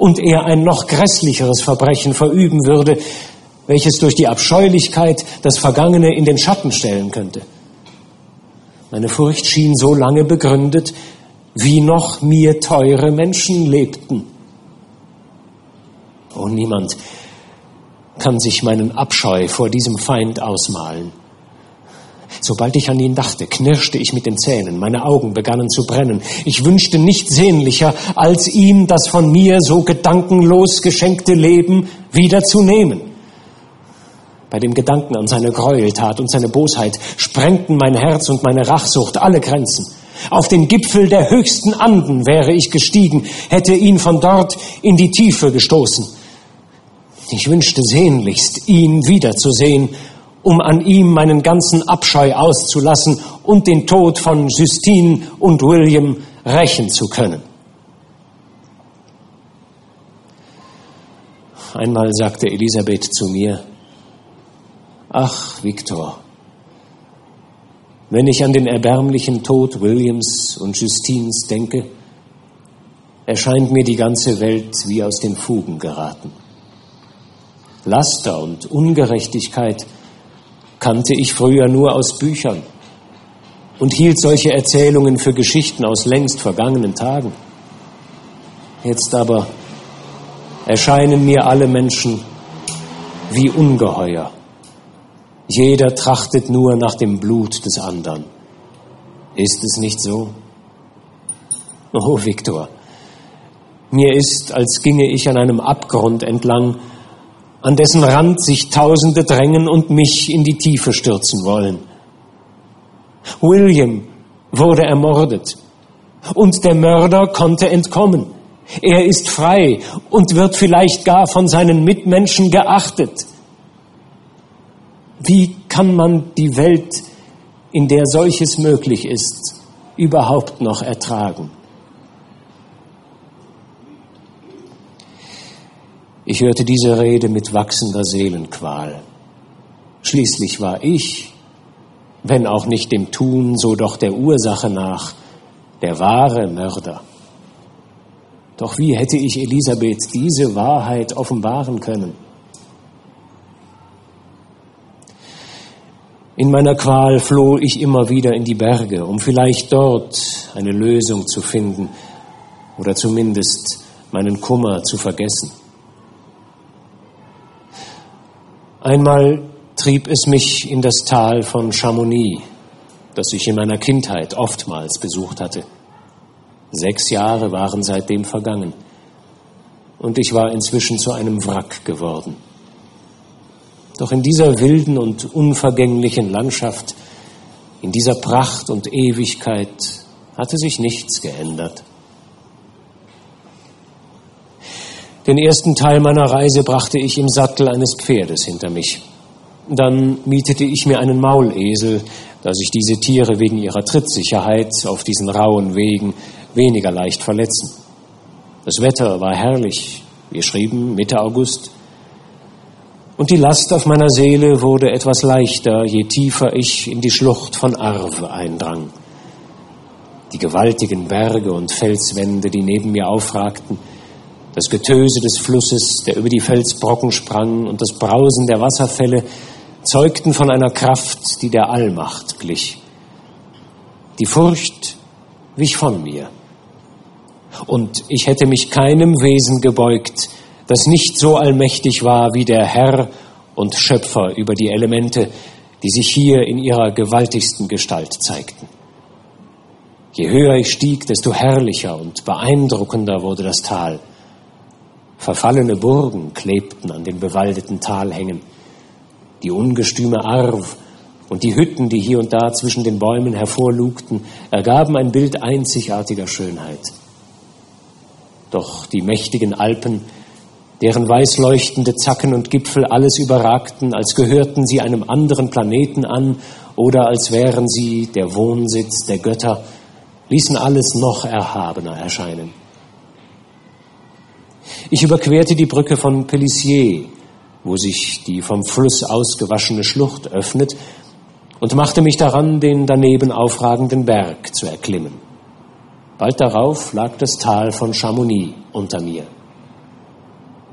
und er ein noch grässlicheres Verbrechen verüben würde, welches durch die Abscheulichkeit das Vergangene in den Schatten stellen könnte. Meine Furcht schien so lange begründet, wie noch mir teure Menschen lebten. Oh, niemand kann sich meinen Abscheu vor diesem Feind ausmalen. Sobald ich an ihn dachte, knirschte ich mit den Zähnen, meine Augen begannen zu brennen. Ich wünschte nichts sehnlicher, als ihm das von mir so gedankenlos geschenkte Leben wieder zu nehmen. Bei dem Gedanken an seine Gräueltat und seine Bosheit sprengten mein Herz und meine Rachsucht alle Grenzen. Auf den Gipfel der höchsten Anden wäre ich gestiegen, hätte ihn von dort in die Tiefe gestoßen. Ich wünschte sehnlichst, ihn wiederzusehen um an ihm meinen ganzen Abscheu auszulassen und den Tod von Justine und William rächen zu können. Einmal sagte Elisabeth zu mir, Ach, Viktor, wenn ich an den erbärmlichen Tod Williams und Justines denke, erscheint mir die ganze Welt wie aus den Fugen geraten. Laster und Ungerechtigkeit kannte ich früher nur aus Büchern und hielt solche Erzählungen für Geschichten aus längst vergangenen Tagen. Jetzt aber erscheinen mir alle Menschen wie Ungeheuer. Jeder trachtet nur nach dem Blut des anderen. Ist es nicht so? Oh, Viktor, mir ist, als ginge ich an einem Abgrund entlang, an dessen Rand sich Tausende drängen und mich in die Tiefe stürzen wollen. William wurde ermordet und der Mörder konnte entkommen. Er ist frei und wird vielleicht gar von seinen Mitmenschen geachtet. Wie kann man die Welt, in der solches möglich ist, überhaupt noch ertragen? Ich hörte diese Rede mit wachsender Seelenqual. Schließlich war ich, wenn auch nicht dem Tun, so doch der Ursache nach, der wahre Mörder. Doch wie hätte ich Elisabeth diese Wahrheit offenbaren können? In meiner Qual floh ich immer wieder in die Berge, um vielleicht dort eine Lösung zu finden oder zumindest meinen Kummer zu vergessen. Einmal trieb es mich in das Tal von Chamonix, das ich in meiner Kindheit oftmals besucht hatte. Sechs Jahre waren seitdem vergangen und ich war inzwischen zu einem Wrack geworden. Doch in dieser wilden und unvergänglichen Landschaft, in dieser Pracht und Ewigkeit hatte sich nichts geändert. Den ersten Teil meiner Reise brachte ich im Sattel eines Pferdes hinter mich. Dann mietete ich mir einen Maulesel, da sich diese Tiere wegen ihrer Trittsicherheit auf diesen rauen Wegen weniger leicht verletzen. Das Wetter war herrlich, wir schrieben Mitte August, und die Last auf meiner Seele wurde etwas leichter, je tiefer ich in die Schlucht von Arve eindrang. Die gewaltigen Berge und Felswände, die neben mir aufragten, das Getöse des Flusses, der über die Felsbrocken sprang, und das Brausen der Wasserfälle zeugten von einer Kraft, die der Allmacht glich. Die Furcht wich von mir. Und ich hätte mich keinem Wesen gebeugt, das nicht so allmächtig war wie der Herr und Schöpfer über die Elemente, die sich hier in ihrer gewaltigsten Gestalt zeigten. Je höher ich stieg, desto herrlicher und beeindruckender wurde das Tal. Verfallene Burgen klebten an den bewaldeten Talhängen. Die ungestüme Arv und die Hütten, die hier und da zwischen den Bäumen hervorlugten, ergaben ein Bild einzigartiger Schönheit. Doch die mächtigen Alpen, deren weißleuchtende Zacken und Gipfel alles überragten, als gehörten sie einem anderen Planeten an oder als wären sie der Wohnsitz der Götter, ließen alles noch erhabener erscheinen. Ich überquerte die Brücke von Pelissier, wo sich die vom Fluss ausgewaschene Schlucht öffnet, und machte mich daran, den daneben aufragenden Berg zu erklimmen. Bald darauf lag das Tal von Chamonix unter mir.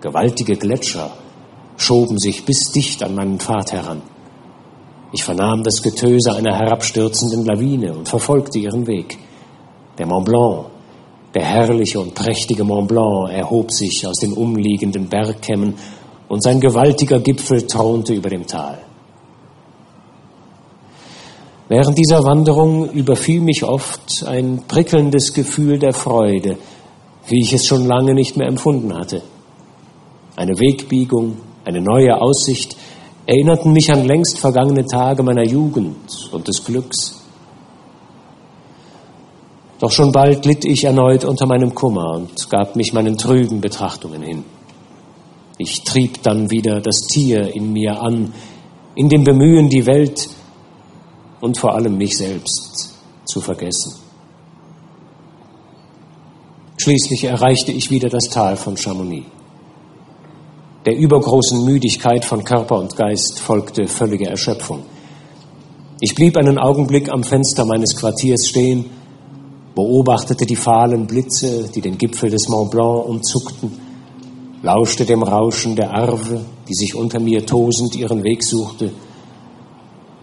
Gewaltige Gletscher schoben sich bis dicht an meinen Pfad heran. Ich vernahm das Getöse einer herabstürzenden Lawine und verfolgte ihren Weg. Der Mont Blanc, der herrliche und prächtige Mont Blanc, erhob sich aus den umliegenden Bergkämmen und sein gewaltiger Gipfel thronte über dem Tal. Während dieser Wanderung überfiel mich oft ein prickelndes Gefühl der Freude, wie ich es schon lange nicht mehr empfunden hatte. Eine Wegbiegung, eine neue Aussicht erinnerten mich an längst vergangene Tage meiner Jugend und des Glücks. Doch schon bald litt ich erneut unter meinem Kummer und gab mich meinen trüben Betrachtungen hin. Ich trieb dann wieder das Tier in mir an, in dem Bemühen, die Welt und vor allem mich selbst zu vergessen. Schließlich erreichte ich wieder das Tal von Chamonix. Der übergroßen Müdigkeit von Körper und Geist folgte völlige Erschöpfung. Ich blieb einen Augenblick am Fenster meines Quartiers stehen, beobachtete die fahlen Blitze, die den Gipfel des Mont Blanc umzuckten, lauschte dem Rauschen der Arve, die sich unter mir tosend ihren Weg suchte,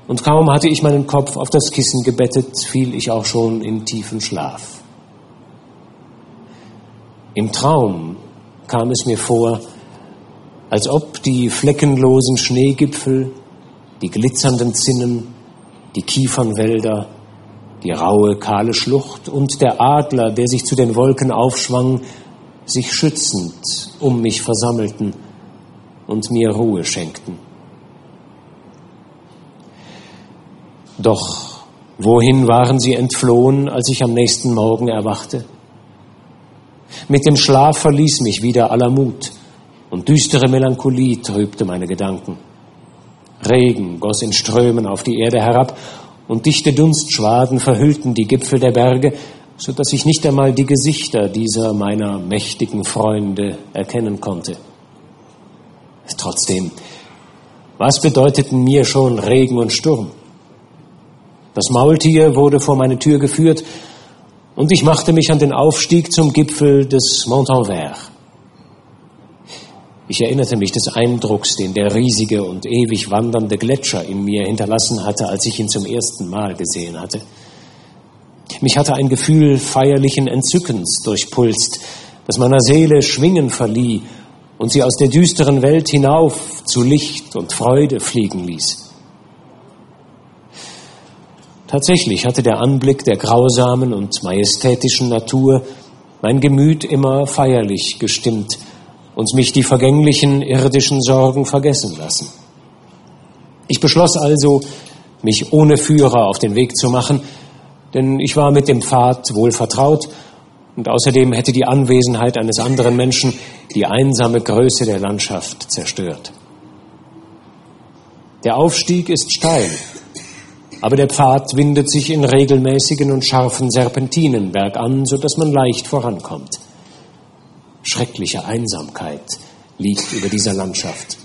und kaum hatte ich meinen Kopf auf das Kissen gebettet, fiel ich auch schon in tiefen Schlaf. Im Traum kam es mir vor, als ob die fleckenlosen Schneegipfel, die glitzernden Zinnen, die Kiefernwälder, die raue, kahle Schlucht und der Adler, der sich zu den Wolken aufschwang, sich schützend um mich versammelten und mir Ruhe schenkten. Doch wohin waren sie entflohen, als ich am nächsten Morgen erwachte? Mit dem Schlaf verließ mich wieder aller Mut und düstere Melancholie trübte meine Gedanken. Regen goss in Strömen auf die Erde herab und dichte Dunstschwaden verhüllten die Gipfel der Berge, so dass ich nicht einmal die Gesichter dieser meiner mächtigen Freunde erkennen konnte. Trotzdem, was bedeuteten mir schon Regen und Sturm? Das Maultier wurde vor meine Tür geführt und ich machte mich an den Aufstieg zum Gipfel des Montanvert. Ich erinnerte mich des Eindrucks, den der riesige und ewig wandernde Gletscher in mir hinterlassen hatte, als ich ihn zum ersten Mal gesehen hatte. Mich hatte ein Gefühl feierlichen Entzückens durchpulst, das meiner Seele Schwingen verlieh und sie aus der düsteren Welt hinauf zu Licht und Freude fliegen ließ. Tatsächlich hatte der Anblick der grausamen und majestätischen Natur mein Gemüt immer feierlich gestimmt und mich die vergänglichen irdischen Sorgen vergessen lassen. Ich beschloss also, mich ohne Führer auf den Weg zu machen, denn ich war mit dem Pfad wohl vertraut und außerdem hätte die Anwesenheit eines anderen Menschen die einsame Größe der Landschaft zerstört. Der Aufstieg ist steil aber der Pfad windet sich in regelmäßigen und scharfen Serpentinen bergan, so dass man leicht vorankommt. Schreckliche Einsamkeit liegt über dieser Landschaft.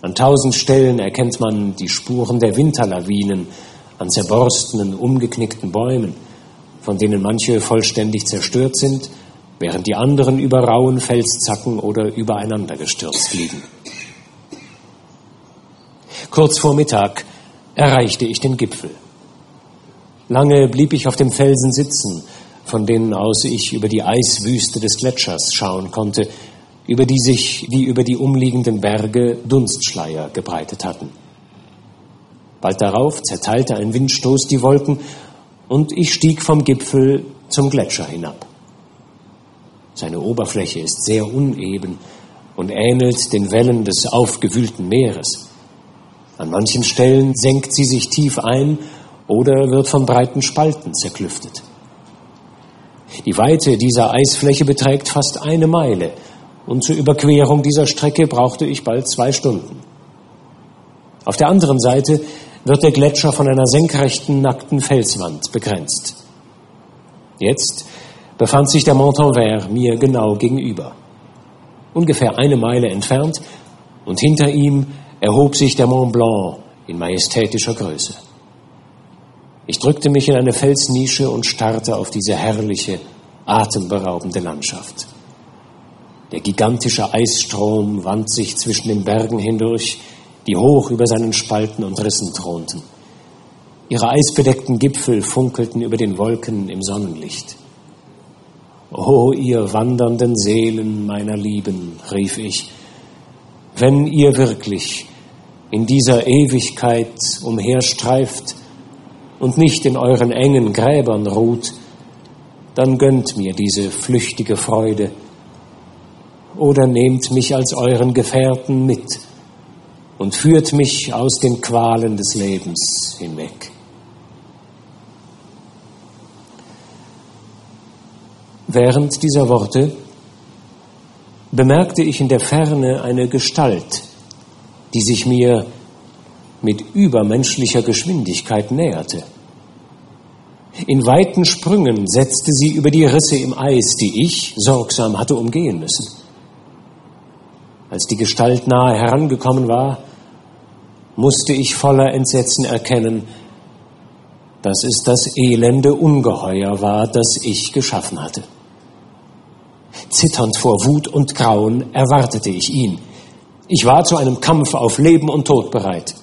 An tausend Stellen erkennt man die Spuren der Winterlawinen an zerborstenen, umgeknickten Bäumen, von denen manche vollständig zerstört sind, während die anderen über rauen Felszacken oder übereinander gestürzt liegen. Kurz vor Mittag erreichte ich den Gipfel. Lange blieb ich auf dem Felsen sitzen, von denen aus ich über die Eiswüste des Gletschers schauen konnte, über die sich wie über die umliegenden Berge Dunstschleier gebreitet hatten. Bald darauf zerteilte ein Windstoß die Wolken und ich stieg vom Gipfel zum Gletscher hinab. Seine Oberfläche ist sehr uneben und ähnelt den Wellen des aufgewühlten Meeres. An manchen Stellen senkt sie sich tief ein oder wird von breiten Spalten zerklüftet. Die Weite dieser Eisfläche beträgt fast eine Meile und zur Überquerung dieser Strecke brauchte ich bald zwei Stunden. Auf der anderen Seite wird der Gletscher von einer senkrechten, nackten Felswand begrenzt. Jetzt befand sich der Montanvert mir genau gegenüber. Ungefähr eine Meile entfernt und hinter ihm erhob sich der Mont Blanc in majestätischer Größe. Ich drückte mich in eine Felsnische und starrte auf diese herrliche, atemberaubende Landschaft. Der gigantische Eisstrom wand sich zwischen den Bergen hindurch, die hoch über seinen Spalten und Rissen thronten. Ihre eisbedeckten Gipfel funkelten über den Wolken im Sonnenlicht. O ihr wandernden Seelen meiner Lieben, rief ich, wenn ihr wirklich in dieser Ewigkeit umherstreift und nicht in euren engen Gräbern ruht, dann gönnt mir diese flüchtige Freude oder nehmt mich als euren Gefährten mit und führt mich aus den Qualen des Lebens hinweg. Während dieser Worte bemerkte ich in der Ferne eine Gestalt, die sich mir mit übermenschlicher Geschwindigkeit näherte. In weiten Sprüngen setzte sie über die Risse im Eis, die ich sorgsam hatte umgehen müssen. Als die Gestalt nahe herangekommen war, musste ich voller Entsetzen erkennen, dass es das elende Ungeheuer war, das ich geschaffen hatte. Zitternd vor Wut und Grauen erwartete ich ihn. Ich war zu einem Kampf auf Leben und Tod bereit.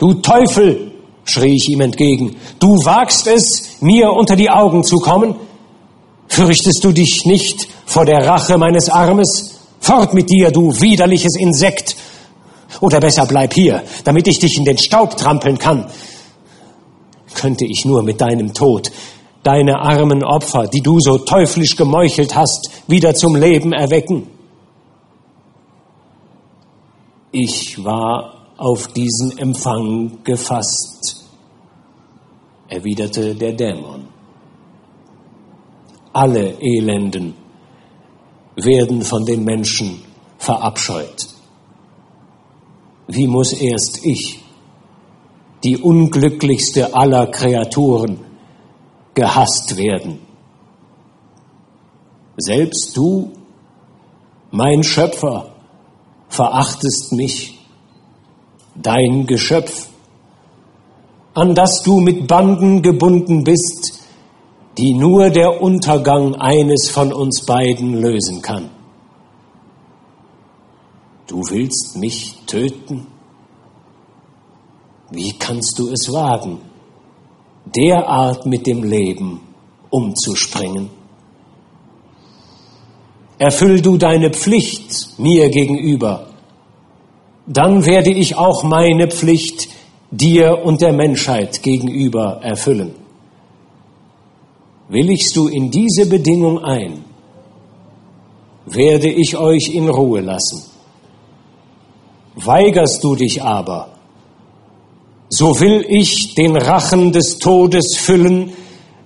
Du Teufel, schrie ich ihm entgegen, du wagst es, mir unter die Augen zu kommen? Fürchtest du dich nicht vor der Rache meines Armes? Fort mit dir, du widerliches Insekt! Oder besser bleib hier, damit ich dich in den Staub trampeln kann. Könnte ich nur mit deinem Tod deine armen Opfer, die du so teuflisch gemeuchelt hast, wieder zum Leben erwecken. Ich war auf diesen Empfang gefasst, erwiderte der Dämon. Alle Elenden werden von den Menschen verabscheut. Wie muss erst ich, die unglücklichste aller Kreaturen, gehasst werden. Selbst du, mein Schöpfer, verachtest mich, dein Geschöpf, an das du mit Banden gebunden bist, die nur der Untergang eines von uns beiden lösen kann. Du willst mich töten? Wie kannst du es wagen? derart mit dem Leben umzuspringen. Erfüll du deine Pflicht mir gegenüber, dann werde ich auch meine Pflicht dir und der Menschheit gegenüber erfüllen. Willigst du in diese Bedingung ein, werde ich euch in Ruhe lassen. Weigerst du dich aber, so will ich den Rachen des Todes füllen,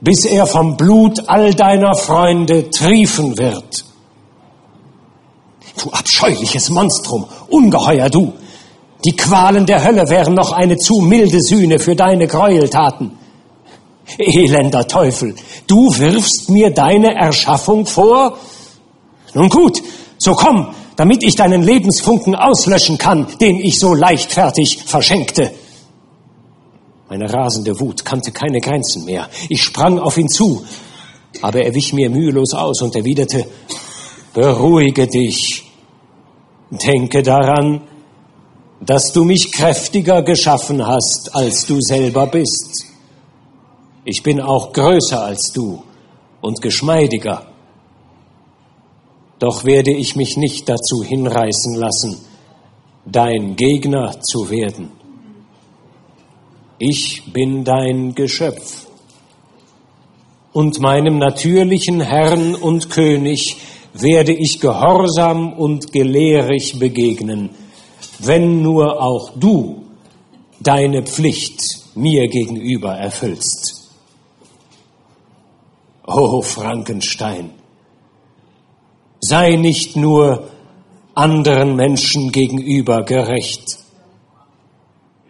bis er vom Blut all deiner Freunde triefen wird. Du abscheuliches Monstrum, ungeheuer du! Die Qualen der Hölle wären noch eine zu milde Sühne für deine Gräueltaten. Elender Teufel, du wirfst mir deine Erschaffung vor? Nun gut, so komm, damit ich deinen Lebensfunken auslöschen kann, den ich so leichtfertig verschenkte. Meine rasende Wut kannte keine Grenzen mehr. Ich sprang auf ihn zu, aber er wich mir mühelos aus und erwiderte, beruhige dich, denke daran, dass du mich kräftiger geschaffen hast, als du selber bist. Ich bin auch größer als du und geschmeidiger. Doch werde ich mich nicht dazu hinreißen lassen, dein Gegner zu werden. Ich bin dein Geschöpf. Und meinem natürlichen Herrn und König werde ich gehorsam und gelehrig begegnen, wenn nur auch du deine Pflicht mir gegenüber erfüllst. O Frankenstein, sei nicht nur anderen Menschen gegenüber gerecht,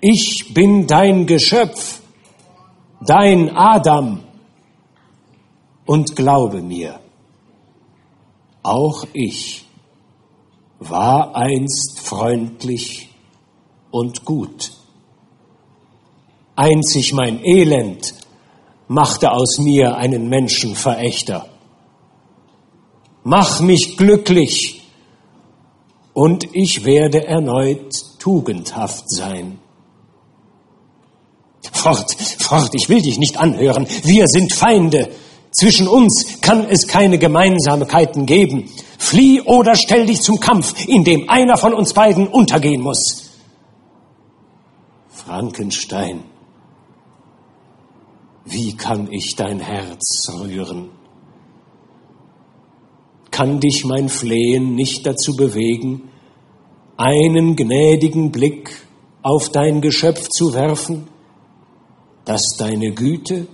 Ich bin dein Geschöpf, dein Adam. Und glaube mir, auch ich war einst freundlich und gut. Einzig mein Elend machte aus mir einen Menschenverächter. Mach mich glücklich und ich werde erneut tugendhaft sein. Fort, fort, ich will dich nicht anhören. Wir sind Feinde. Zwischen uns kann es keine Gemeinsamkeiten geben. Flieh oder stell dich zum Kampf, in dem einer von uns beiden untergehen muss. Frankenstein, wie kann ich dein Herz rühren? Kann dich mein Flehen nicht dazu bewegen, einen gnädigen Blick auf dein Geschöpf zu werfen, das deine Güte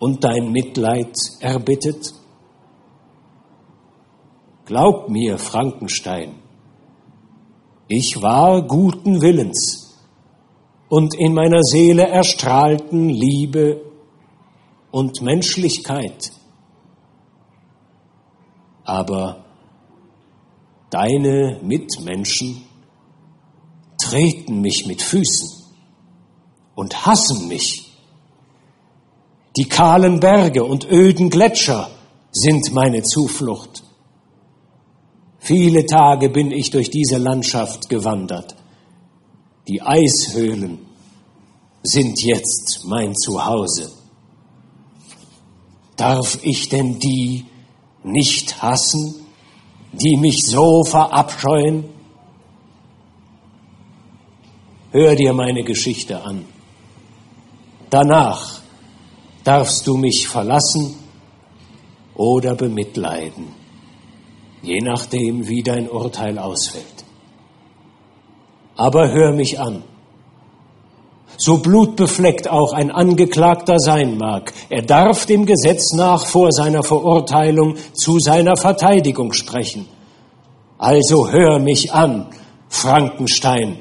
und dein Mitleid erbittet? Glaub mir, Frankenstein, ich war guten Willens und in meiner Seele erstrahlten Liebe und Menschlichkeit. Aber deine Mitmenschen treten mich mit Füßen und hassen mich. Die kahlen Berge und öden Gletscher sind meine Zuflucht. Viele Tage bin ich durch diese Landschaft gewandert. Die Eishöhlen sind jetzt mein Zuhause. Darf ich denn die nicht hassen, die mich so verabscheuen? Hör dir meine Geschichte an. Danach darfst du mich verlassen oder bemitleiden, je nachdem, wie dein Urteil ausfällt. Aber hör mich an. So blutbefleckt auch ein Angeklagter sein mag, er darf dem Gesetz nach vor seiner Verurteilung zu seiner Verteidigung sprechen. Also hör mich an, Frankenstein.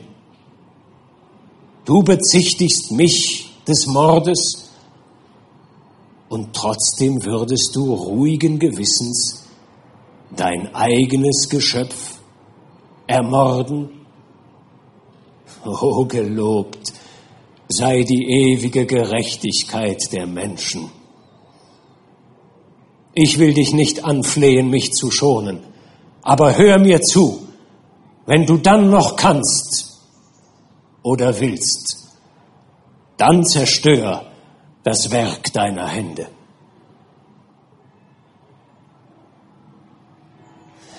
Du bezichtigst mich des Mordes, und trotzdem würdest du ruhigen Gewissens dein eigenes Geschöpf ermorden? Oh, gelobt sei die ewige Gerechtigkeit der Menschen. Ich will dich nicht anflehen, mich zu schonen, aber hör mir zu, wenn du dann noch kannst oder willst, dann zerstör das Werk deiner Hände.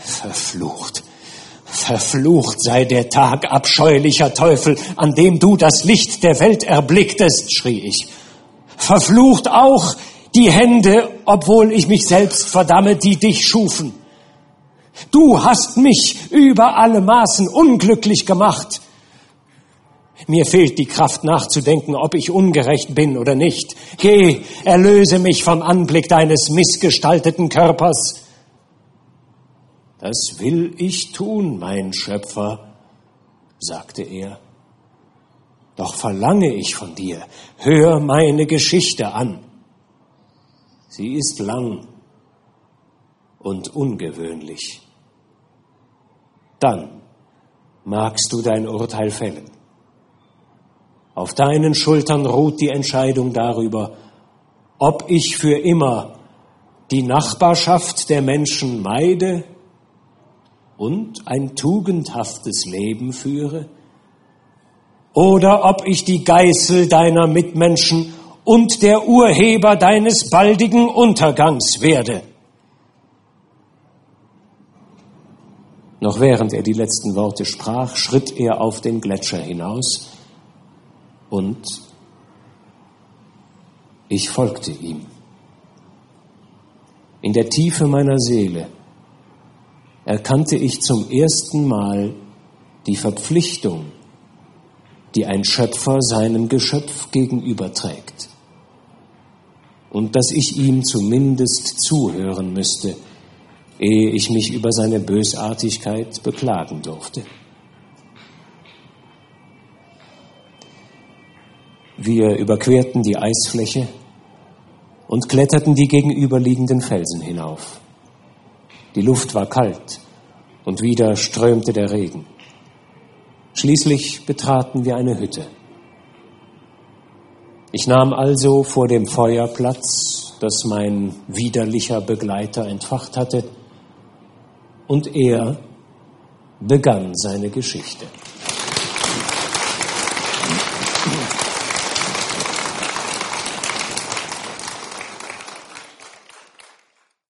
Verflucht, verflucht sei der Tag, abscheulicher Teufel, an dem du das Licht der Welt erblicktest, schrie ich. Verflucht auch die Hände, obwohl ich mich selbst verdamme, die dich schufen. Du hast mich über alle Maßen unglücklich gemacht. Mir fehlt die Kraft nachzudenken, ob ich ungerecht bin oder nicht. Geh, erlöse mich vom Anblick deines missgestalteten Körpers. Das will ich tun, mein Schöpfer, sagte er. Doch verlange ich von dir, hör meine Geschichte an. Sie ist lang und ungewöhnlich. Dann magst du dein Urteil fällen. Auf deinen Schultern ruht die Entscheidung darüber, ob ich für immer die Nachbarschaft der Menschen meide und ein tugendhaftes Leben führe, oder ob ich die Geißel deiner Mitmenschen und der Urheber deines baldigen Untergangs werde. Noch während er die letzten Worte sprach, schritt er auf den Gletscher hinaus, und ich folgte ihm. In der Tiefe meiner Seele erkannte ich zum ersten Mal die Verpflichtung, die ein Schöpfer seinem Geschöpf gegenüberträgt und dass ich ihm zumindest zuhören müsste, ehe ich mich über seine Bösartigkeit beklagen durfte. Wir überquerten die Eisfläche und kletterten die gegenüberliegenden Felsen hinauf. Die Luft war kalt und wieder strömte der Regen. Schließlich betraten wir eine Hütte. Ich nahm also vor dem Feuer Platz, das mein widerlicher Begleiter entfacht hatte, und er begann seine Geschichte.